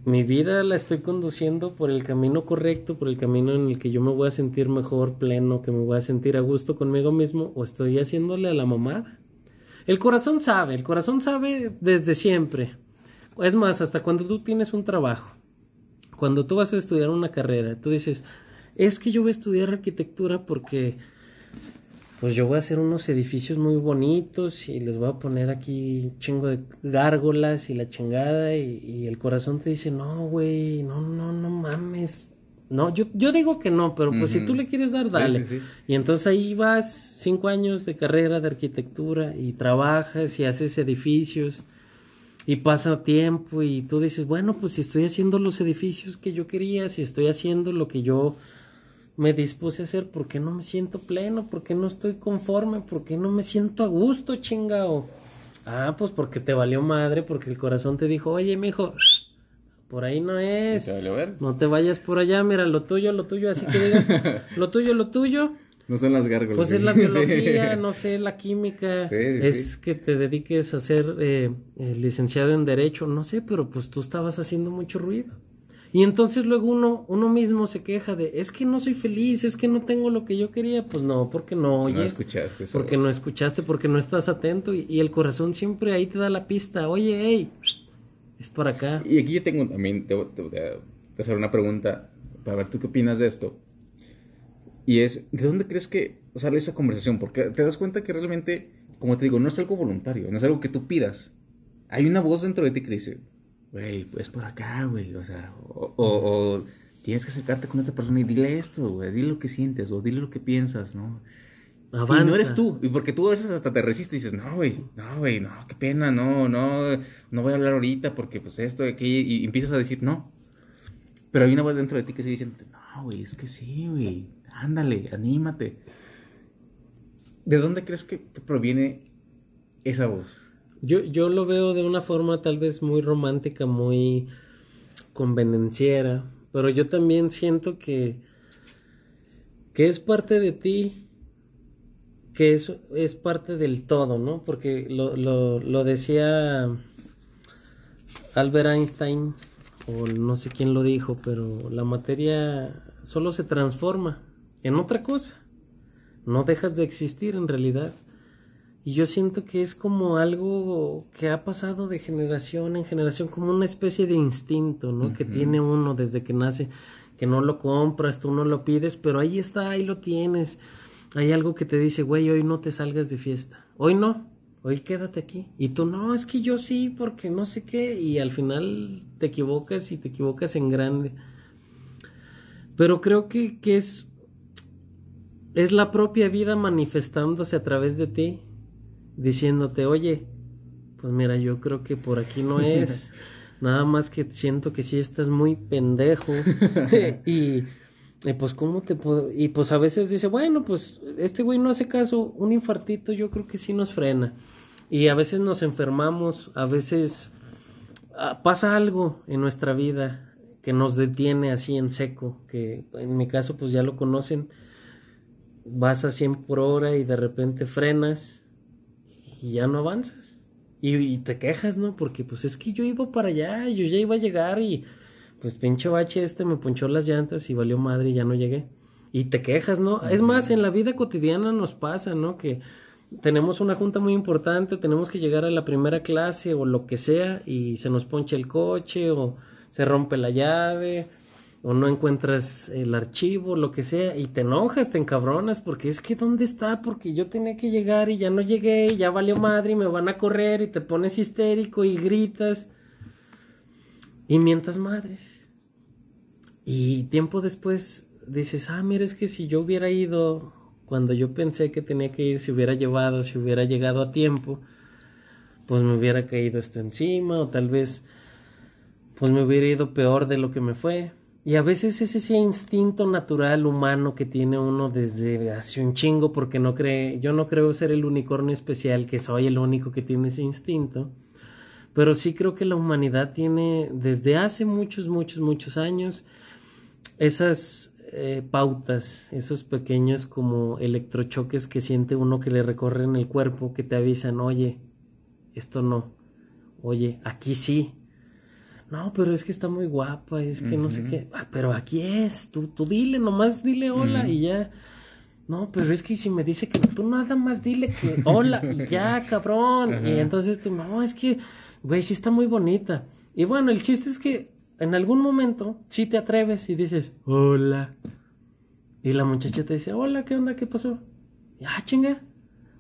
mi vida la estoy conduciendo por el camino correcto, por el camino en el que yo me voy a sentir mejor, pleno, que me voy a sentir a gusto conmigo mismo, o estoy haciéndole a la mamada. El corazón sabe, el corazón sabe desde siempre. Es más, hasta cuando tú tienes un trabajo, cuando tú vas a estudiar una carrera, tú dices, es que yo voy a estudiar arquitectura porque pues yo voy a hacer unos edificios muy bonitos y les voy a poner aquí un chingo de gárgolas y la chingada y, el corazón te dice, no, güey, no, no, no mames. No, yo, yo digo que no, pero pues si tú le quieres dar, dale. Y entonces ahí vas cinco años de carrera de arquitectura y trabajas y haces edificios y pasa tiempo y tú dices, bueno, pues si estoy haciendo los edificios que yo quería, si estoy haciendo lo que yo me dispuse a hacer porque no me siento pleno, porque no estoy conforme, porque no me siento a gusto, chingao. Ah, pues porque te valió madre, porque el corazón te dijo, oye, mijo, por ahí no es. Te ver? No te vayas por allá, mira, lo tuyo, lo tuyo, así que digas, [laughs] lo tuyo, lo tuyo. No son las gárgolas. Pues es la [laughs] biología, no sé, la química. es que te dediques a ser eh, licenciado en Derecho, no sé, pero pues tú estabas haciendo mucho ruido. Y entonces luego uno, uno mismo se queja de, es que no soy feliz, es que no tengo lo que yo quería. Pues no, porque no oyes. No escuchaste. Porque no escuchaste, porque no estás atento y, el corazón siempre ahí te da la pista. Oye, hey, es por acá. Y aquí yo tengo también, te, voy a hacer una pregunta para ver tú qué opinas de esto. Y es, ¿de dónde crees que sale esa conversación? Porque te das cuenta que realmente, como te digo, no es algo voluntario, no es algo que tú pidas. Hay una voz dentro de ti que dice, güey, pues por acá, güey, o sea, o, tienes que acercarte con esta persona y dile esto, güey, dile lo que sientes o dile lo que piensas, ¿no? Avanza. Y no eres tú, y porque tú a veces hasta te resistes y dices, no, güey, no, güey, no, qué pena, no, no, no voy a hablar ahorita porque pues esto, aquí, y empiezas a decir no. Pero hay una voz dentro de ti que se dice, no, güey, es que sí, güey, ándale, anímate. ¿De dónde crees que proviene esa voz? Yo, yo lo veo de una forma tal vez muy romántica, muy convenenciera, pero yo también siento que, que es parte de ti, que es, es parte del todo, ¿no? Porque lo, lo, lo decía Albert Einstein, o no sé quién lo dijo, pero la materia solo se transforma en otra cosa, no dejas de existir en realidad. Y yo siento que es como algo que ha pasado de generación en generación, como una especie de instinto, ¿no? Que tiene uno desde que nace, que no lo compras, tú no lo pides, pero ahí está, ahí lo tienes. Hay algo que te dice, güey, hoy no te salgas de fiesta. Hoy no, hoy quédate aquí. Y tú, no, es que yo sí, porque no sé qué. Y al final te equivocas y te equivocas en grande. Pero creo que, que es, es la propia vida manifestándose a través de ti diciéndote, oye, pues mira, yo creo que por aquí no es. [laughs] Nada más que siento que sí estás muy pendejo. [laughs] y, pues cómo te puedo... Y pues a veces dice, bueno, pues este güey no hace caso, un infartito yo creo que sí nos frena. Y a veces nos enfermamos, a veces ah, pasa algo en nuestra vida que nos detiene así en seco, que en mi caso pues ya lo conocen, vas a 100 por hora y de repente frenas y ya no avanzas. Y, te quejas, ¿no? Porque pues es que yo iba para allá, yo ya iba a llegar y pues pinche bache este me ponchó las llantas y valió madre y ya no llegué. Y te quejas, ¿no? Es más, en la vida cotidiana nos pasa, ¿no? Que tenemos una junta muy importante, tenemos que llegar a la primera clase o lo que sea y se nos poncha el coche o se rompe la llave o no encuentras el archivo, lo que sea, y te enojas, te encabronas, porque es que ¿dónde está? Porque yo tenía que llegar y ya no llegué, y ya valió madre y me van a correr y te pones histérico y gritas y mientas madres. Y tiempo después dices, ah, mira, es que si yo hubiera ido cuando yo pensé que tenía que ir, si hubiera llevado, si hubiera llegado a tiempo, pues me hubiera caído esto encima, o tal vez pues me hubiera ido peor de lo que me fue. Y a veces es ese instinto natural humano que tiene uno desde hace un chingo, porque no cree, yo no creo ser el unicornio especial, que soy el único que tiene ese instinto, pero sí creo que la humanidad tiene desde hace muchos, muchos, muchos años esas eh, pautas, esos pequeños como electrochoques que siente uno que le recorren el cuerpo, que te avisan, oye, esto no, oye, aquí sí, no, pero es que está muy guapa, es que no sé qué, ah, pero aquí es, tú, tú dile, nomás dile hola y ya. No, pero es que si me dice que tú nada más dile que hola y [laughs] ya, cabrón. Y entonces tú, no, es que, güey, sí está muy bonita. Y bueno, el chiste es que en algún momento sí te atreves y dices, hola. Y la muchacha te dice, hola, ¿qué onda? ¿Qué pasó? Y, ah, chinga,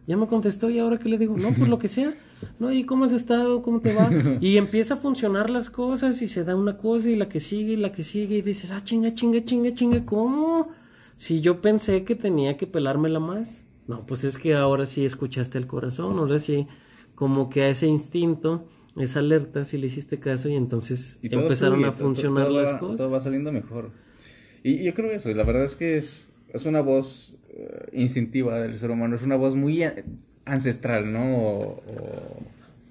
ya me contestó y ahora que le digo, no, pues lo que sea. [laughs] No, ¿y cómo has estado? ¿Cómo te va? [laughs] Y empieza a funcionar las cosas y se da una cosa y la que sigue y la que sigue y dices, ah, chinga, chinga, chinga, chinga, ¿cómo? Si yo pensé que tenía que pelármela más. No, pues es que ahora sí escuchaste el corazón, ahora sí, como que a ese instinto, esa alerta, si le hiciste caso y entonces empezaron a funcionar las cosas. Todo va saliendo mejor. Y yo creo eso, y la verdad es que es, es una voz eh, instintiva del ser humano, es una voz muy ancestral, ¿no?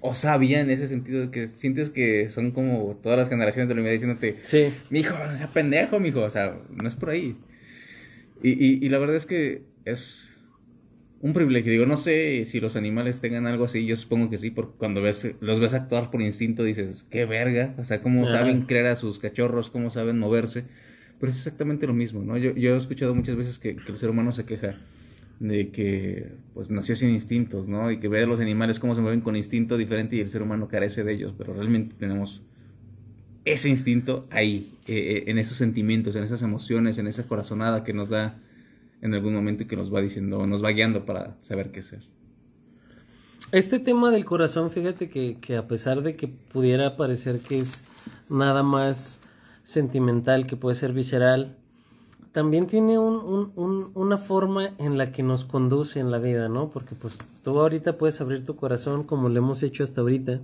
O, sabia en ese sentido, que sientes que son como todas las generaciones de la humanidad diciéndote, sí. mijo, no sea pendejo, mijo, o sea, no es por ahí. Y, y, la verdad es que es un privilegio. Digo, no sé si los animales tengan algo así, yo supongo que sí, porque cuando ves, los ves actuar por instinto dices, qué verga, o sea, cómo saben crear a sus cachorros, cómo saben moverse, pero es exactamente lo mismo, ¿no? Yo, yo he escuchado muchas veces que, el ser humano se queja de que pues nació sin instintos, ¿no? Y que ve a los animales cómo se mueven con instinto diferente y el ser humano carece de ellos, pero realmente tenemos ese instinto ahí, eh, eh, en esos sentimientos, en esas emociones, en esa corazonada que nos da en algún momento y que nos va diciendo, nos va guiando para saber qué hacer. Este tema del corazón, fíjate que, que a pesar de que pudiera parecer que es nada más sentimental, que puede ser visceral, también tiene un, un, una forma en la que nos conduce en la vida, ¿no? Porque pues tú ahorita puedes abrir tu corazón como lo hemos hecho hasta ahorita.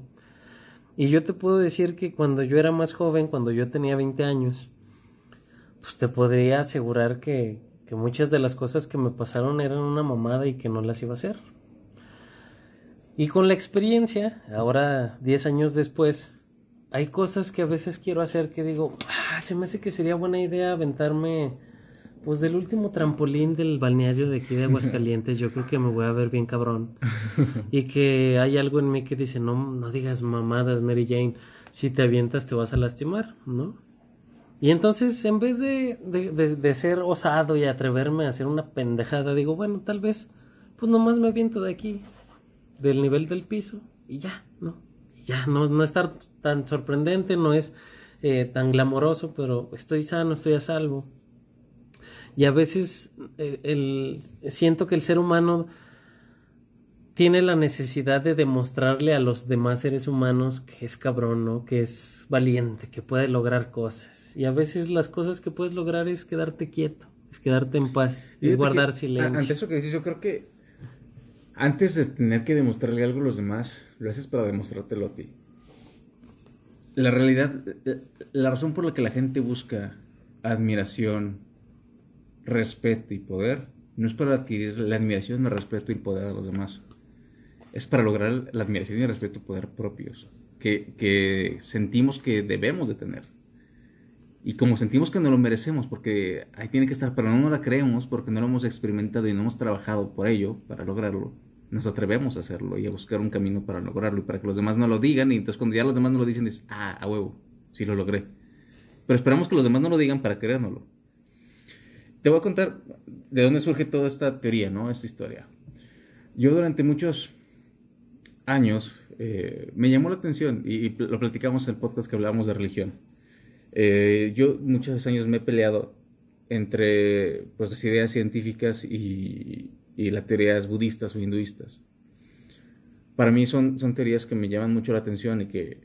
Y yo te puedo decir que cuando yo era más joven, cuando yo tenía 20 años, pues te podría asegurar que, que muchas de las cosas que me pasaron eran una mamada y que no las iba a hacer. Y con la experiencia, ahora 10 años después, hay cosas que a veces quiero hacer que digo, ah, se me hace que sería buena idea aventarme pues del último trampolín del balneario de aquí de Aguascalientes, yo creo que me voy a ver bien cabrón. [laughs] Y que hay algo en mí que dice, no, no digas mamadas, Mary Jane, si te avientas te vas a lastimar, ¿no? Y entonces, en vez de, de, ser osado y atreverme a hacer una pendejada, digo, bueno, tal vez, pues nomás me aviento de aquí, del nivel del piso, y ya, ¿no? Ya, no, no es tan sorprendente, no es eh, tan glamoroso, pero estoy sano, estoy a salvo. Y a veces eh, el, siento que el ser humano tiene la necesidad de demostrarle a los demás seres humanos que es cabrón, ¿no? Que es valiente, que puede lograr cosas. Y a veces las cosas que puedes lograr es quedarte quieto, es quedarte en paz, es guardar silencio. Ante eso que dices, yo creo que antes de tener que demostrarle algo a los demás, lo haces para demostrártelo a ti. La realidad, la razón por la que la gente busca admiración, respeto y poder, no es para adquirir la admiración, el respeto y el poder de los demás. Es para lograr la admiración y el respeto y poder propios, que, sentimos que debemos de tener. Y como sentimos que no lo merecemos, porque ahí tiene que estar, pero no nos la creemos porque no lo hemos experimentado y no hemos trabajado por ello, para lograrlo, nos atrevemos a hacerlo y a buscar un camino para lograrlo y para que los demás no lo digan. Y entonces cuando ya los demás no lo dicen, es, ah, a huevo, sí lo logré. Pero esperamos que los demás no lo digan para creérnoslo. Te voy a contar de dónde surge toda esta teoría, ¿no? Esta historia. Yo durante muchos años eh, me llamó la atención y, y, lo platicamos en el podcast que hablábamos de religión eh, yo muchos años me he peleado entre pues, las ideas científicas y, las teorías budistas o hinduistas. Para mí son, son teorías que me llaman mucho la atención y que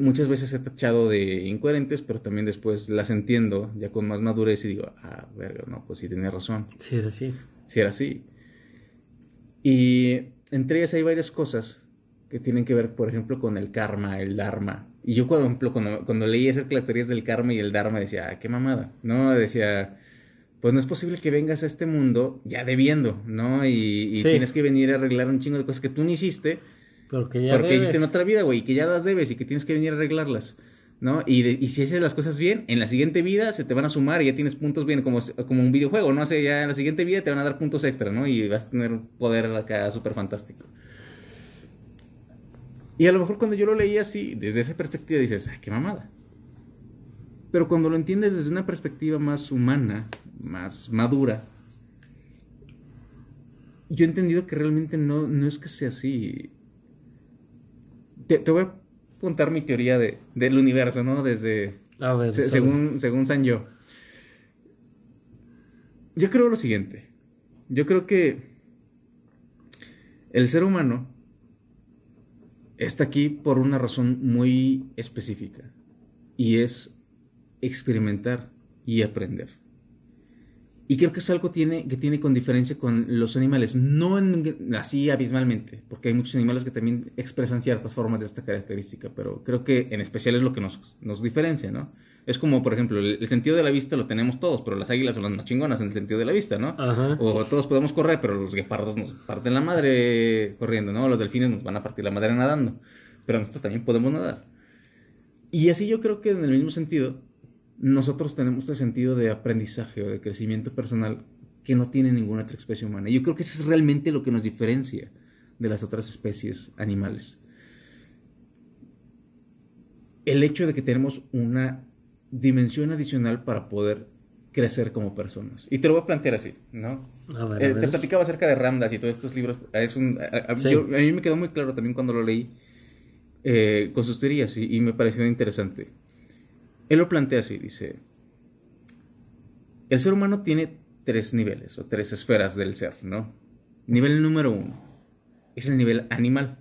muchas veces he tachado de incoherentes, pero también después las entiendo ya con más madurez y digo, ah, verga, no, pues sí tenía razón. Sí, era así. Sí, era así. Y entre ellas hay varias cosas que tienen que ver, por ejemplo, con el karma, el dharma. Y yo, por ejemplo, cuando, cuando leí esas teorías del karma y el dharma, decía, ah, qué mamada, ¿no? Decía, pues no es posible que vengas a este mundo ya debiendo, ¿no? Y, tienes que venir a arreglar un chingo de cosas que tú no hiciste. Porque ya Porque hiciste en otra vida, güey, y que ya las debes y que tienes que venir a arreglarlas. ¿no? Y, y, si haces las cosas bien, en la siguiente vida se te van a sumar y ya tienes puntos bien, como, como un videojuego, ¿no? O ya en la siguiente vida te van a dar puntos extra, ¿no? Y vas a tener un poder acá súper fantástico. Y a lo mejor cuando yo lo leí así, desde esa perspectiva dices, ¡ay, qué mamada! Pero cuando lo entiendes desde una perspectiva más humana, más madura, yo he entendido que realmente no, no es que sea así. Te, voy a contar mi teoría de, del universo, ¿no? Desde... según, según San Yo. Yo creo lo siguiente. Yo creo que el ser humano está aquí por una razón muy específica y es experimentar y aprender. Y creo que es algo tiene, que tiene con diferencia con los animales, no así abismalmente, porque hay muchos animales que también expresan ciertas formas de esta característica, pero creo que en especial es lo que nos, nos diferencia, ¿no? Es como, por ejemplo, el, sentido de la vista lo tenemos todos, pero las águilas son las más chingonas en el sentido de la vista, ¿no? O todos podemos correr, pero los guepardos nos parten la madre corriendo, ¿no? Los delfines nos van a partir la madre nadando, pero nosotros también podemos nadar. Y así yo creo que en el mismo sentido, nosotros tenemos este sentido de aprendizaje o de crecimiento personal que no tiene ninguna otra especie humana. Yo creo que eso es realmente lo que nos diferencia de las otras especies animales. El hecho de que tenemos una dimensión adicional para poder crecer como personas. Y te lo voy a plantear así, ¿no? Eh, te platicaba acerca de Ramdas y todos estos libros. Es un, a, mí me quedó muy claro también cuando lo leí eh, con sus teorías y, me pareció interesante. Él lo plantea así, dice, el ser humano tiene tres niveles o tres esferas del ser, ¿no? Nivel número uno es el nivel animal.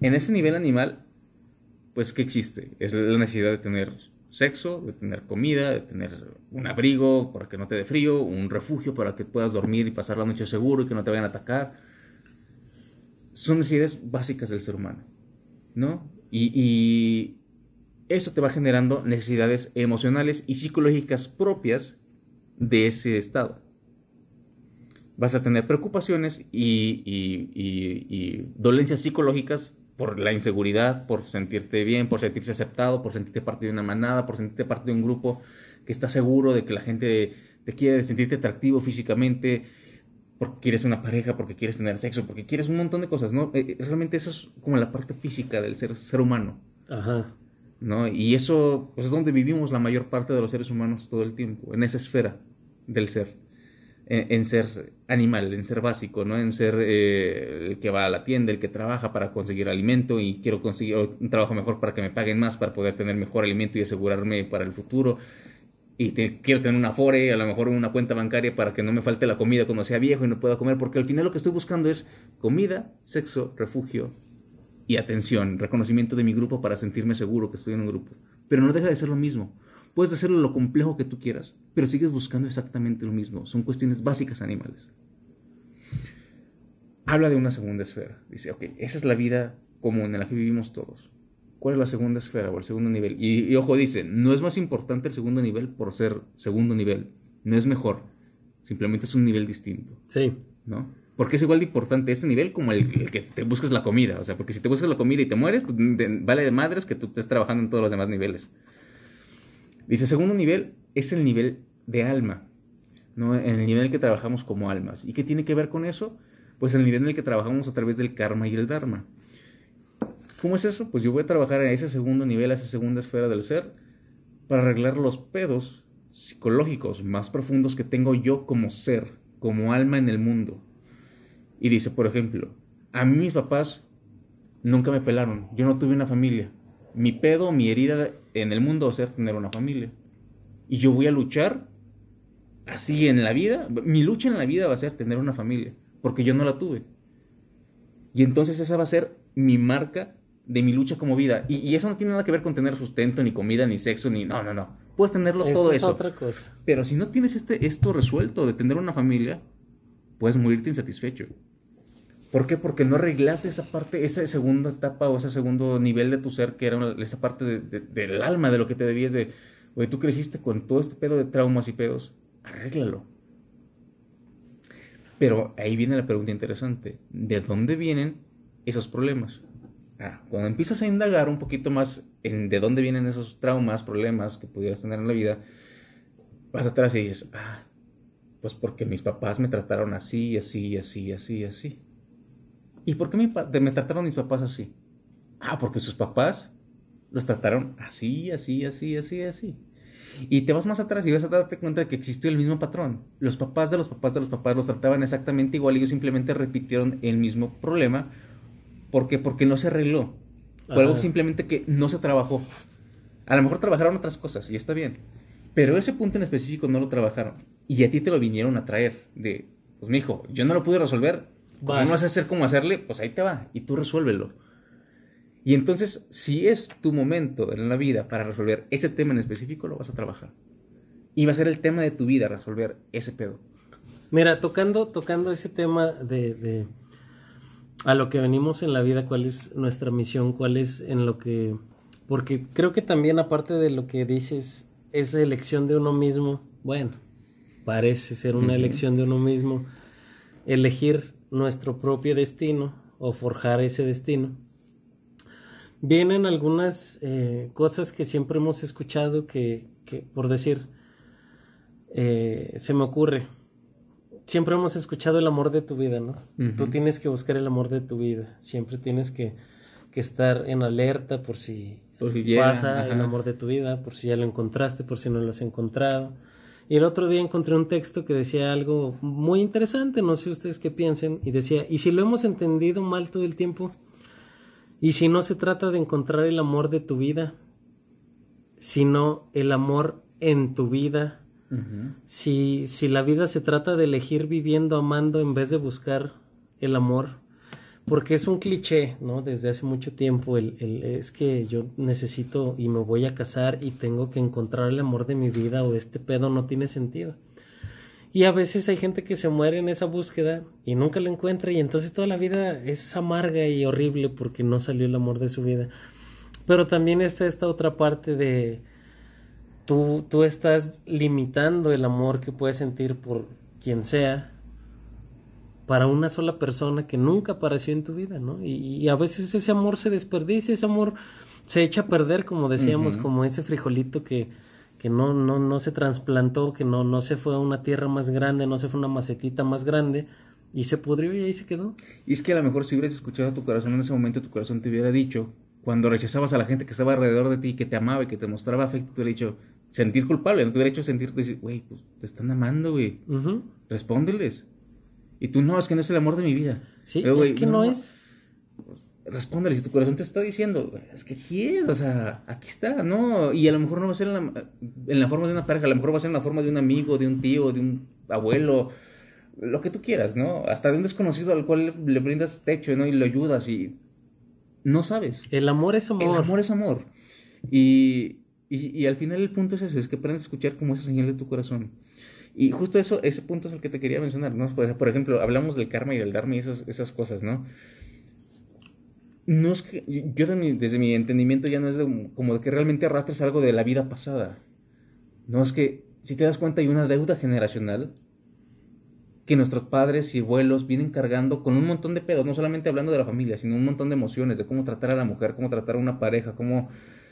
En ese nivel animal, pues, ¿qué existe? Es la necesidad de tener sexo, de tener comida, de tener un abrigo para que no te dé frío, un refugio para que puedas dormir y pasar la noche seguro y que no te vayan a atacar. Son necesidades básicas del ser humano, ¿no? Y, y eso te va generando necesidades emocionales y psicológicas propias de ese estado. Vas a tener preocupaciones y, dolencias psicológicas por la inseguridad, por sentirte bien, por sentirse aceptado, por sentirte parte de una manada, por sentirte parte de un grupo que está seguro de que la gente te quiere, sentirte atractivo físicamente, porque quieres una pareja, porque quieres tener sexo, porque quieres un montón de cosas, ¿no? Eh, eh, realmente eso es como la parte física del ser, ser humano. Ajá. ¿No? Y eso pues, es donde vivimos la mayor parte de los seres humanos todo el tiempo, en esa esfera del ser en, ser animal, en ser básico, ¿no? En ser eh, el que va a la tienda, el que trabaja para conseguir alimento y quiero conseguir un trabajo mejor para que me paguen más, para poder tener mejor alimento y asegurarme para el futuro. Y quiero tener una Afore, a lo mejor una cuenta bancaria para que no me falte la comida cuando sea viejo y no pueda comer, porque al final lo que estoy buscando es comida, sexo, refugio y atención, reconocimiento de mi grupo para sentirme seguro que estoy en un grupo. Pero no deja de ser lo mismo. Puedes hacerlo lo complejo que tú quieras, pero sigues buscando exactamente lo mismo. Son cuestiones básicas animales. Habla de una segunda esfera. Dice, ok, esa es la vida común en la que vivimos todos. ¿Cuál es la segunda esfera o el segundo nivel? Y, ojo, dice, no es más importante el segundo nivel por ser segundo nivel. No es mejor. Simplemente es un nivel distinto. Sí. ¿No? Porque es igual de importante ese nivel como el, que te busques la comida. O sea, porque si te buscas la comida y te mueres, pues, vale de madres que tú estés trabajando en todos los demás niveles. Dice, segundo nivel es el nivel de alma, ¿no? En el nivel en el que trabajamos como almas. ¿Y qué tiene que ver con eso? Pues el nivel en el que trabajamos a través del karma y el dharma. ¿Cómo es eso? Pues yo voy a trabajar en ese segundo nivel, a esa segunda esfera del ser, para arreglar los pedos psicológicos más profundos que tengo yo como ser, como alma en el mundo. Y dice, por ejemplo, a mí mis papás nunca me pelaron, yo no tuve una familia. Mi pedo, mi herida en el mundo va a ser tener una familia y yo voy a luchar así en la vida. Mi lucha en la vida va a ser tener una familia, porque yo no la tuve. Y entonces esa va a ser mi marca de mi lucha como vida. Y, eso no tiene nada que ver con tener sustento, ni comida, ni sexo, ni... No, no, no. Puedes tenerlo todo eso. otra cosa. Pero si no tienes este, esto resuelto de tener una familia, puedes morirte insatisfecho. ¿Por qué? Porque no arreglaste esa parte, esa segunda etapa o ese segundo nivel de tu ser, que era esa parte del alma, de lo que te debías de, Oye, tú creciste con todo este pedo de traumas y pedos, arréglalo. Pero ahí viene la pregunta interesante, ¿de dónde vienen esos problemas? Ah, cuando empiezas a indagar un poquito más en de dónde vienen esos traumas, problemas que pudieras tener en la vida, vas atrás y dices, ah, pues porque mis papás me trataron así, así, así, así, así. ¿Y por qué me, me trataron mis papás así? Ah, porque sus papás los trataron así, así, así, así, así. Y te vas más atrás y vas a darte cuenta de que existió el mismo patrón. Los papás de los papás de los papás los trataban exactamente igual y ellos simplemente repitieron el mismo problema. ¿Por qué? Porque no se arregló. Fue algo simplemente que no se trabajó. A lo mejor trabajaron otras cosas y está bien. Pero ese punto en específico no lo trabajaron. Y a ti te lo vinieron a traer. De, pues mi hijo, yo no lo pude resolver. No vas a hacer cómo hacerle, pues ahí te va. Y tú resuélvelo. Y entonces, si es tu momento en la vida para resolver ese tema en específico, lo vas a trabajar. Y va a ser el tema de tu vida, resolver ese pedo. Mira, tocando, tocando ese tema de, de a lo que venimos en la vida, cuál es nuestra misión, cuál es en lo que... Porque creo que también aparte de lo que dices, esa elección de uno mismo, bueno, parece ser una elección de uno mismo, elegir nuestro propio destino o forjar ese destino vienen algunas eh, cosas que siempre hemos escuchado que, por decir, eh, se me ocurre, siempre hemos escuchado el amor de tu vida, ¿no? Tú tienes que buscar el amor de tu vida. Siempre tienes que, que estar en alerta por si Por si llega, pasa el amor de tu vida, por si ya lo encontraste, por si no lo has encontrado. Y el otro día encontré un texto que decía algo muy interesante, no sé ustedes qué piensen, y decía, ¿y si lo hemos entendido mal todo el tiempo? ¿Y si no se trata de encontrar el amor de tu vida, sino el amor en tu vida? Si, si la vida se trata de elegir viviendo, amando, en vez de buscar el amor, porque es un cliché, ¿no? Desde hace mucho tiempo, el, el- es que yo necesito y me voy a casar y tengo que encontrar el amor de mi vida o este pedo no tiene sentido. Y a veces hay gente que se muere en esa búsqueda y nunca lo encuentra y entonces toda la vida es amarga y horrible porque no salió el amor de su vida. Pero también está esta otra parte de tú, tú estás limitando el amor que puedes sentir por quien sea para una sola persona que nunca apareció en tu vida, ¿no? Y, y a veces ese amor se desperdicia, ese amor se echa a perder, como decíamos, como ese frijolito que, que no, no, no se trasplantó, que no, no se fue a una tierra más grande, no se fue a una macetita más grande, y se pudrió y ahí se quedó. Y es que a lo mejor si hubieras escuchado a tu corazón en ese momento, tu corazón te hubiera dicho, cuando rechazabas a la gente que estaba alrededor de ti, que te amaba y que te mostraba afecto, te hubiera dicho, sentir culpable, no te hubiera hecho sentir, decir, güey, pues te están amando, güey, respóndeles. Y tú, no, es que no es el amor de mi vida. Sí, Pero, es que no, no. es. Respóndeles, si tu corazón te está diciendo, "Güey, es que quieres, o sea, aquí está, ¿no? Y a lo mejor no va a ser en la, en la forma de una pareja, a lo mejor va a ser en la forma de un amigo, de un tío, de un abuelo, lo que tú quieras, ¿no? Hasta de un desconocido al cual le, le brindas techo, ¿no? Y lo ayudas y no sabes. El amor es amor. El amor es amor. Y, y, y al final el punto es eso, es que aprendes a escuchar como esa señal de tu corazón. Y justo eso, ese punto es el que te quería mencionar, ¿no? Por ejemplo, hablamos del karma y del dharma y esas, esas cosas, ¿no? No es que, yo de mi- desde mi entendimiento ya no es de- como de que realmente arrastres algo de la vida pasada. No es que, si te das cuenta, hay una deuda generacional que nuestros padres y abuelos vienen cargando con un montón de pedos, no solamente hablando de la familia, sino un montón de emociones, de cómo tratar a la mujer, cómo tratar a una pareja, cómo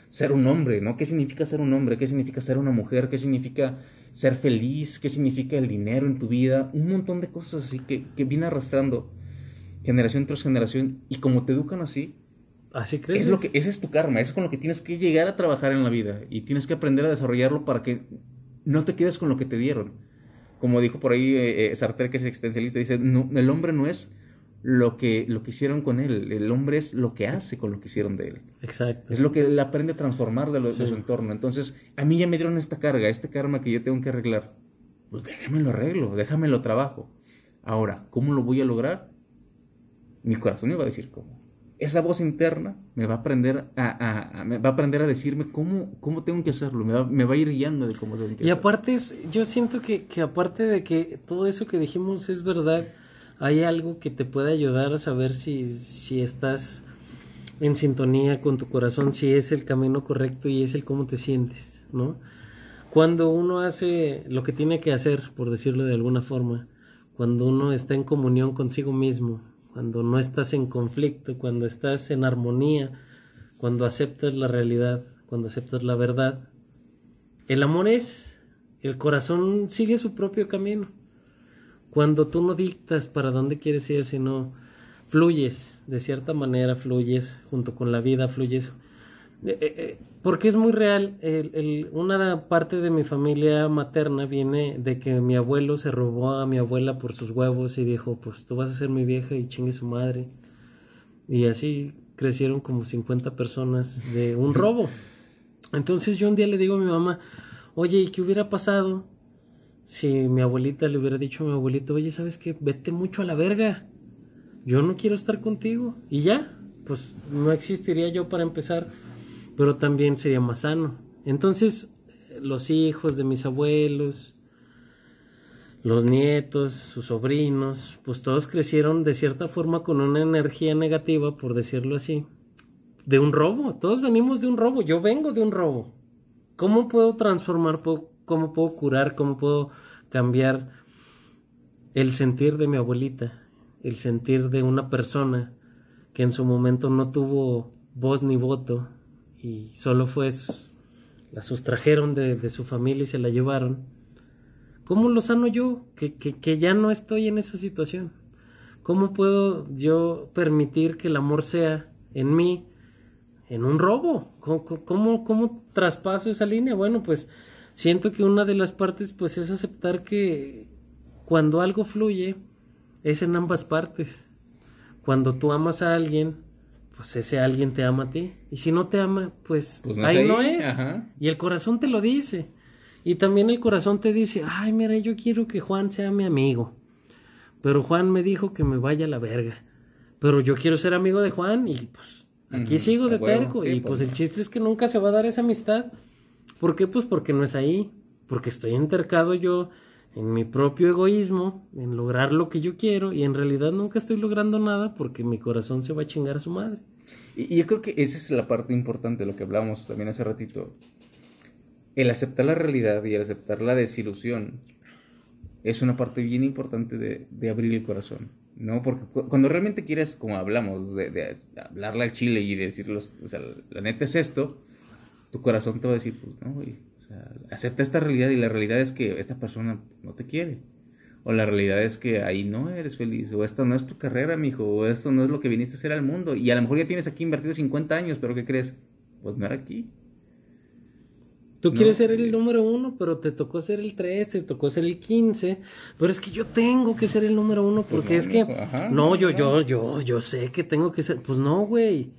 ser un hombre, ¿no? ¿Qué significa ser un hombre? ¿Qué significa ser una mujer? ¿Qué significa ser feliz? ¿Qué significa el dinero en tu vida? Un montón de cosas así que, que viene arrastrando generación tras generación y como te educan así, Así crees. es lo que, ese es tu karma, eso es con lo que tienes que llegar a trabajar en la vida y tienes que aprender a desarrollarlo para que no te quedes con lo que te dieron. Como dijo por ahí eh, eh, Sartre, que es existencialista, dice, no, el hombre no es lo que, lo que hicieron con él, el hombre es lo que hace con lo que hicieron de él. Exacto. Es lo que él aprende a transformar de, lo- de su entorno. Entonces, a mí ya me dieron esta carga, este karma que yo tengo que arreglar. Pues déjamelo arreglo, déjamelo trabajo. Ahora, ¿cómo lo voy a lograr? Mi corazón me va a decir cómo. Esa voz interna me va a aprender a, a- a- me va a aprender a decirme cómo, cómo tengo que hacerlo. Me va, me va a ir guiando de cómo tengo que Y hacerlo. aparte, es- yo siento que, que aparte de que todo eso que dijimos es verdad, hay algo que te puede ayudar a saber si, si estás en sintonía con tu corazón, si es el camino correcto y es el cómo te sientes, ¿no? Cuando uno hace lo que tiene que hacer, por decirlo de alguna forma, cuando uno está en comunión consigo mismo, cuando no estás en conflicto, cuando estás en armonía, cuando aceptas la realidad, cuando aceptas la verdad, el amor es, el corazón sigue su propio camino. Cuando tú no dictas para dónde quieres ir, sino fluyes, de cierta manera fluyes junto con la vida, fluyes. Eh, eh, eh, porque es muy real, el- una parte de mi familia materna viene de que mi abuelo se robó a mi abuela por sus huevos y dijo, pues tú vas a ser mi vieja y chingue su madre. Y así crecieron como 50 personas de un robo. Entonces yo un día le digo a mi mamá, oye, ¿y qué hubiera pasado si mi abuelita le hubiera dicho a mi abuelito, oye, ¿sabes qué? Vete mucho a la verga. Yo no quiero estar contigo. Y ya, pues no existiría yo para empezar, pero también sería más sano. Entonces, los hijos de mis abuelos, los nietos, sus sobrinos, pues todos crecieron de cierta forma con una energía negativa, por decirlo así, de un robo. Todos venimos de un robo. Yo vengo de un robo. ¿Cómo puedo transformar? ¿Cómo puedo curar? ¿Cómo puedo cambiar el sentir de mi abuelita? El sentir de una persona que en su momento no tuvo voz ni voto y solo fue, la sustrajeron de, de su familia y se la llevaron. ¿Cómo lo sano yo? Que, que, que ya no estoy en esa situación. ¿Cómo puedo yo permitir que el amor sea en mí en un robo? ¿Cómo, cómo, cómo traspaso esa línea? Bueno, pues siento que una de las partes pues es aceptar que cuando algo fluye es en ambas partes. Cuando tú amas a alguien, pues ese alguien te ama a ti. Y si no te ama, pues, Pues no ahí no es. ajá. Y el corazón te lo dice. Y también el corazón te dice, ay, mira, yo quiero que Juan sea mi amigo. Pero Juan me dijo que me vaya a la verga. Pero yo quiero ser amigo de Juan y pues aquí sigo de terco. sí, y pues. pues el chiste es que nunca se va a dar esa amistad. ¿Por qué? Pues porque no es ahí. Porque estoy entercado yo en mi propio egoísmo, en lograr lo que yo quiero y en realidad nunca estoy logrando nada porque mi corazón se va a chingar a su madre. Y, yo creo que esa es la parte importante de lo que hablamos también hace ratito. El aceptar la realidad y el aceptar la desilusión es una parte bien importante de, abrir el corazón, ¿no? Porque cu- cuando realmente quieres, como hablamos, de, de hablarle al chile y decirlos, o sea, la neta es esto, tu corazón te va a decir, pues no, güey, o sea, acepta esta realidad y la realidad es que esta persona no te quiere. O la realidad es que ahí no eres feliz, o esto no es tu carrera, mijo, o esto no es lo que viniste a hacer al mundo. Y a lo mejor ya tienes aquí invertido 50 años, pero ¿qué crees? Pues no era aquí. Tú No. quieres ser el número uno, pero te tocó ser el 3, te tocó ser el 15. Pero es que yo tengo que ser el número uno Pues porque no, es que... ajá, no, no, yo, no. yo, yo, yo sé que tengo que ser... Pues no, güey.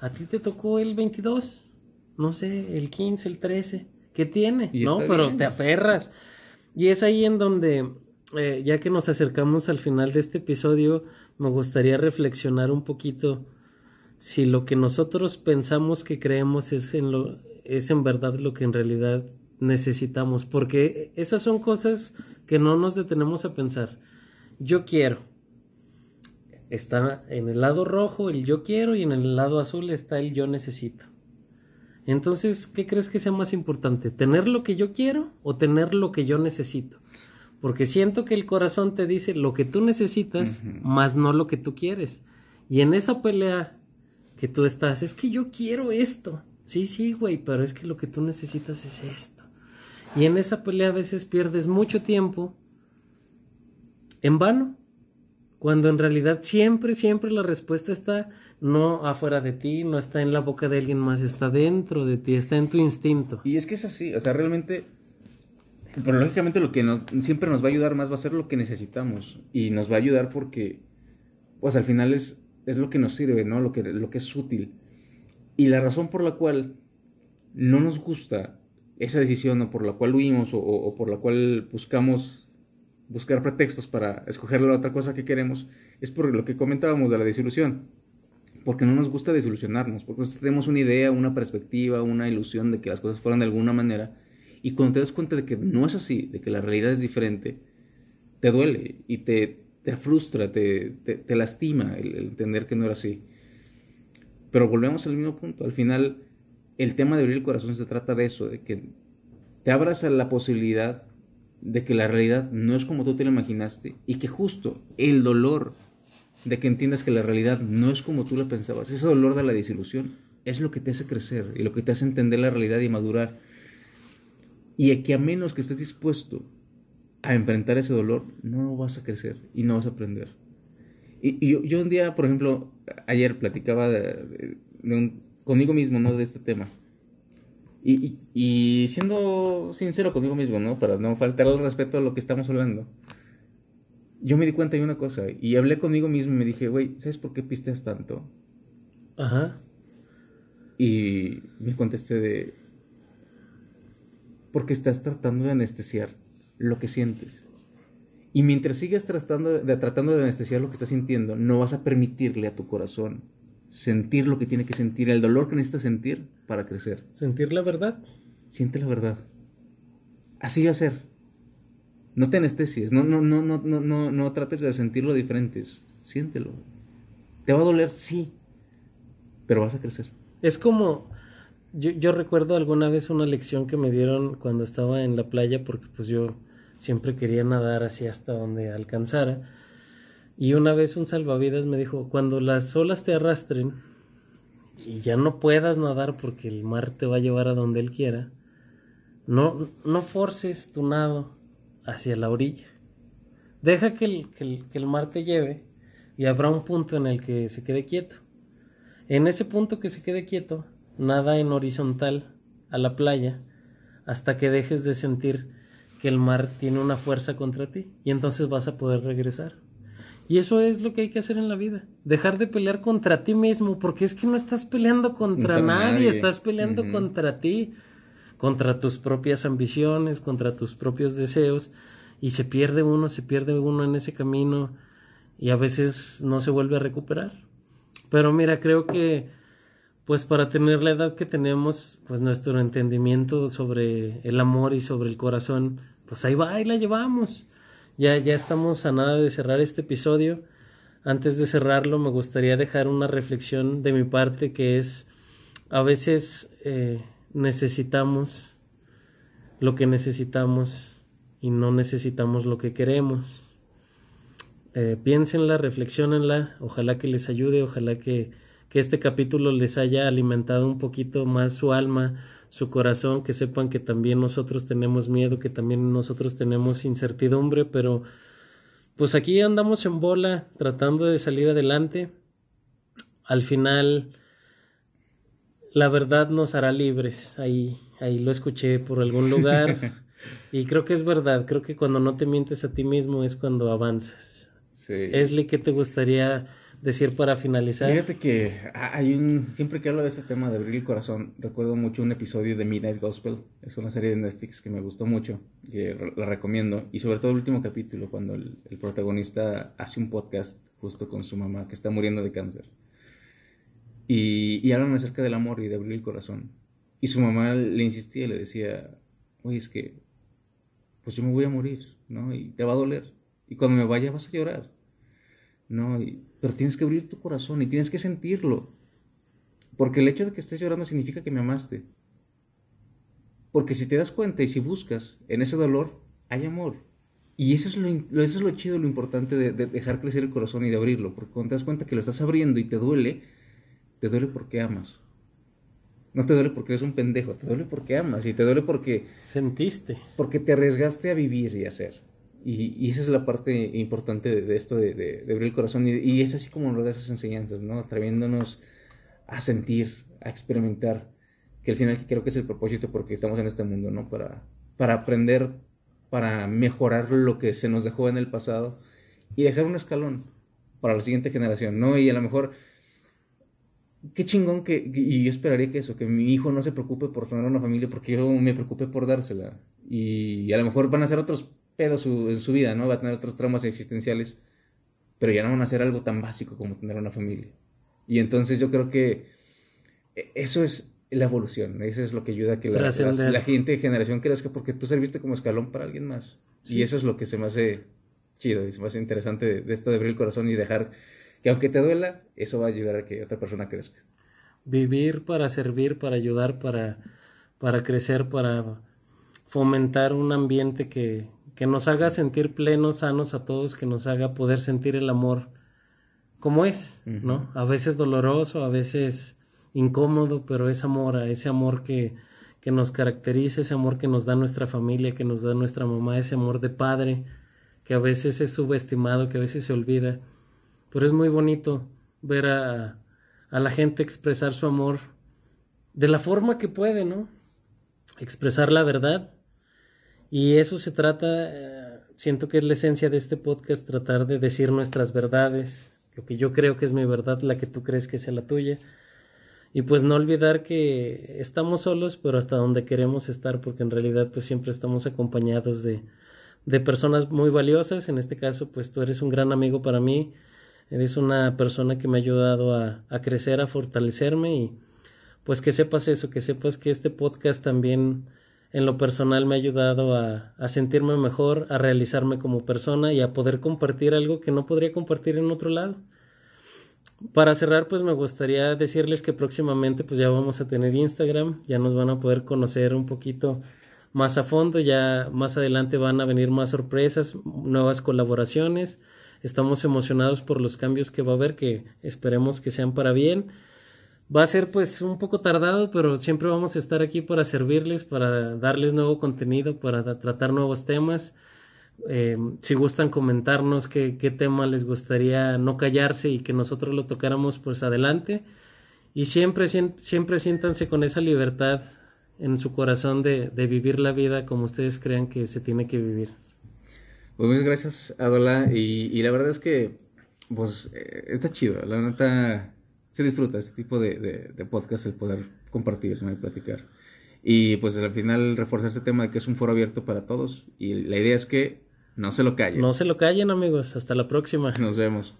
A ti te tocó el 22. No sé, el 15, el 13. ¿Qué tiene? No, pero bien. te aferras. Y es ahí en donde, eh, ya que nos acercamos al final de este episodio, me gustaría reflexionar un poquito si lo que nosotros pensamos que creemos es en lo es en verdad lo que en realidad necesitamos, porque esas son cosas que no nos detenemos a pensar. Yo quiero. Está en el lado rojo el yo quiero y en el lado azul está el yo necesito. Entonces, ¿qué crees que sea más importante? ¿Tener lo que yo quiero o tener lo que yo necesito? Porque siento que el corazón te dice lo que tú necesitas, más no lo que tú quieres. Y en esa pelea que tú estás, es que yo quiero esto. Sí, sí, güey, pero es que lo que tú necesitas es esto. Y en esa pelea a veces pierdes mucho tiempo en vano, cuando en realidad siempre, siempre la respuesta está no afuera de ti, no está en la boca de alguien más, está dentro de ti, está en tu instinto. Y es que es así, o sea, realmente, pero lógicamente lo que siempre nos va a ayudar más va a ser lo que necesitamos. Y nos va a ayudar porque, pues al final es, es lo que nos sirve, ¿no? Lo que, lo que es útil. Y la razón por la cual no nos gusta esa decisión o por la cual huimos o por la cual buscamos buscar pretextos para escoger la otra cosa que queremos es por lo que comentábamos de la desilusión. Porque no nos gusta desilusionarnos, porque nosotros tenemos una idea, una perspectiva, una ilusión de que las cosas fueran de alguna manera. Y cuando te das cuenta de que no es así, de que la realidad es diferente, te duele y te, te frustra, te, te, lastima el, el entender que no era así. Pero volvemos al mismo punto. Al final, el tema de abrir el corazón se trata de eso, de que te abras a la posibilidad de que la realidad no es como tú te lo imaginaste y que justo el dolor de que entiendas que la realidad no es como tú la pensabas, ese dolor de la desilusión es lo que te hace crecer y lo que te hace entender la realidad y madurar. Y que a menos que estés dispuesto a enfrentar ese dolor, no vas a crecer y no vas a aprender. Y, yo, yo un día, por ejemplo, ayer platicaba conmigo mismo, ¿no? De este tema. Y, y- siendo sincero conmigo mismo, ¿no? Para no faltar al respeto a lo que estamos hablando. Yo me di cuenta de una cosa y hablé conmigo mismo y me dije, güey, ¿sabes por qué pisteas tanto? Ajá. Y me contesté de... Porque estás tratando de anestesiar lo que sientes. Y mientras sigas tratando de, tratando de anestesiar lo que estás sintiendo, no vas a permitirle a tu corazón sentir lo que tiene que sentir, el dolor que necesita sentir para crecer. Sentir la verdad. Siente la verdad. Así va a ser. No te anestesies, no, no, no, no, no, no, no trates de sentirlo diferentes. Siéntelo. ¿Te va a doler? Sí. Pero vas a crecer. Es como, yo, yo recuerdo alguna vez una lección que me dieron cuando estaba en la playa, porque pues yo siempre quería nadar así hasta donde alcanzara. Y una vez un salvavidas me dijo, cuando las olas te arrastren y ya no puedas nadar porque el mar te va a llevar a donde él quiera, no, no forces tu nado, hacia la orilla. Deja que el, que el mar te lleve y habrá un punto en el que se quede quieto. En ese punto que se quede quieto, nada en horizontal a la playa hasta que dejes de sentir que el mar tiene una fuerza contra ti y entonces vas a poder regresar. Y eso es lo que hay que hacer en la vida, dejar de pelear contra ti mismo, porque es que no estás peleando contra, nadie, estás peleando contra ti, contra tus propias ambiciones, contra tus propios deseos, y se pierde uno, se pierde uno en ese camino y a veces no se vuelve a recuperar. Pero mira, creo que pues para tener la edad que tenemos, pues nuestro entendimiento sobre el amor y sobre el corazón, pues ahí va y la llevamos. Ya, ya estamos a nada de cerrar este episodio. Antes de cerrarlo, me gustaría dejar una reflexión de mi parte que es, a veces eh, necesitamos lo que necesitamos y no necesitamos lo que queremos. Eh, piénsenla, reflexionenla, ojalá que les ayude, ojalá que, que este capítulo les haya alimentado un poquito más su alma, su corazón, que sepan que también nosotros tenemos miedo, que también nosotros tenemos incertidumbre, pero pues aquí andamos en bola tratando de salir adelante. Al final la verdad nos hará libres. Ahí ahí lo escuché por algún lugar [laughs] y creo que es verdad, creo que cuando no te mientes a ti mismo es cuando avanzas. Sí. Esli, ¿qué te gustaría decir para finalizar? Fíjate que hay un, siempre que hablo de ese tema de abrir el corazón, recuerdo mucho un episodio de Midnight Gospel, es una serie de Netflix que me gustó mucho, que la recomiendo, y sobre todo el último capítulo, cuando el, protagonista hace un podcast justo con su mamá que está muriendo de cáncer. Y, y hablan acerca del amor y de abrir el corazón. Y su mamá le insistía, le decía, oye, es que, pues yo me voy a morir, ¿no? Y te va a doler y cuando me vaya vas a llorar. No, pero tienes que abrir tu corazón y tienes que sentirlo. Porque el hecho de que estés llorando significa que me amaste. Porque si te das cuenta y si buscas en ese dolor, hay amor. Y eso es lo, eso es lo chido, lo importante de, de, dejar crecer el corazón y de abrirlo. Porque cuando te das cuenta que lo estás abriendo y te duele, te duele porque amas. No te duele porque eres un pendejo, te duele porque amas y te duele porque... Sentiste. Porque te arriesgaste a vivir y a ser. Y, esa es la parte importante de, esto de, de, abrir el corazón. Y, es así como nos da esas enseñanzas, ¿no? Atreviéndonos a sentir, a experimentar, que al final creo que es el propósito porque estamos en este mundo, ¿no? Para, para aprender, para mejorar lo que se nos dejó en el pasado y dejar un escalón para la siguiente generación, ¿no? Y a lo mejor, qué chingón que, y yo esperaría que eso, que mi hijo no se preocupe por tener una familia porque yo me preocupe por dársela. Y a lo mejor van a ser otros pedo su, en su vida, ¿no? Va a tener otros traumas existenciales, pero ya no van a hacer algo tan básico como tener una familia. Y entonces yo creo que eso es la evolución, eso es lo que ayuda a que la, la, gente de generación crezca porque tú serviste como escalón para alguien más. Y eso es lo que se me hace chido y se me hace interesante de, esto de abrir el corazón y dejar que aunque te duela, eso va a ayudar a que otra persona crezca. Vivir para servir, para ayudar, para, para crecer, para fomentar un ambiente que, que nos haga sentir plenos, sanos a todos, que nos haga poder sentir el amor como es, ¿no? A veces doloroso, a veces incómodo, pero es amor, ese amor que, que nos caracteriza, ese amor que nos da nuestra familia, que nos da nuestra mamá, ese amor de padre, que a veces es subestimado, que a veces se olvida. Pero es muy bonito ver a, la gente expresar su amor de la forma que puede, ¿no? Expresar la verdad, y eso se trata, eh, siento que es la esencia de este podcast, tratar de decir nuestras verdades, lo que yo creo que es mi verdad, la que tú crees que sea la tuya. Y pues no olvidar que estamos solos, pero hasta donde queremos estar, porque en realidad pues siempre estamos acompañados de, de personas muy valiosas. En este caso pues tú eres un gran amigo para mí, eres una persona que me ha ayudado a, crecer, a fortalecerme y pues que sepas eso, que sepas que este podcast también en lo personal me ha ayudado a, a, sentirme mejor, a realizarme como persona y a poder compartir algo que no podría compartir en otro lado. Para cerrar, pues me gustaría decirles que próximamente pues ya vamos a tener Instagram, ya nos van a poder conocer un poquito más a fondo, ya más adelante van a venir más sorpresas, nuevas colaboraciones. Estamos emocionados por los cambios que va a haber, que esperemos que sean para bien Va a ser pues un poco tardado, pero siempre vamos a estar aquí para servirles, para darles nuevo contenido, para tratar nuevos temas. Eh, si gustan comentarnos qué, qué tema les gustaría no callarse y que nosotros lo tocáramos, pues adelante. Y siempre, siempre siéntanse con esa libertad en su corazón de, de vivir la vida como ustedes crean que se tiene que vivir. Pues muchas gracias, Adola. Y, y la verdad es que, pues, eh, está chido. La neta, se disfruta este tipo de, de, de podcast, el poder compartir, ¿no? y platicar. Y pues al final reforzar este tema de que es un foro abierto para todos. Y la idea es que no se lo callen. No se lo callen, amigos. Hasta la próxima. Nos vemos.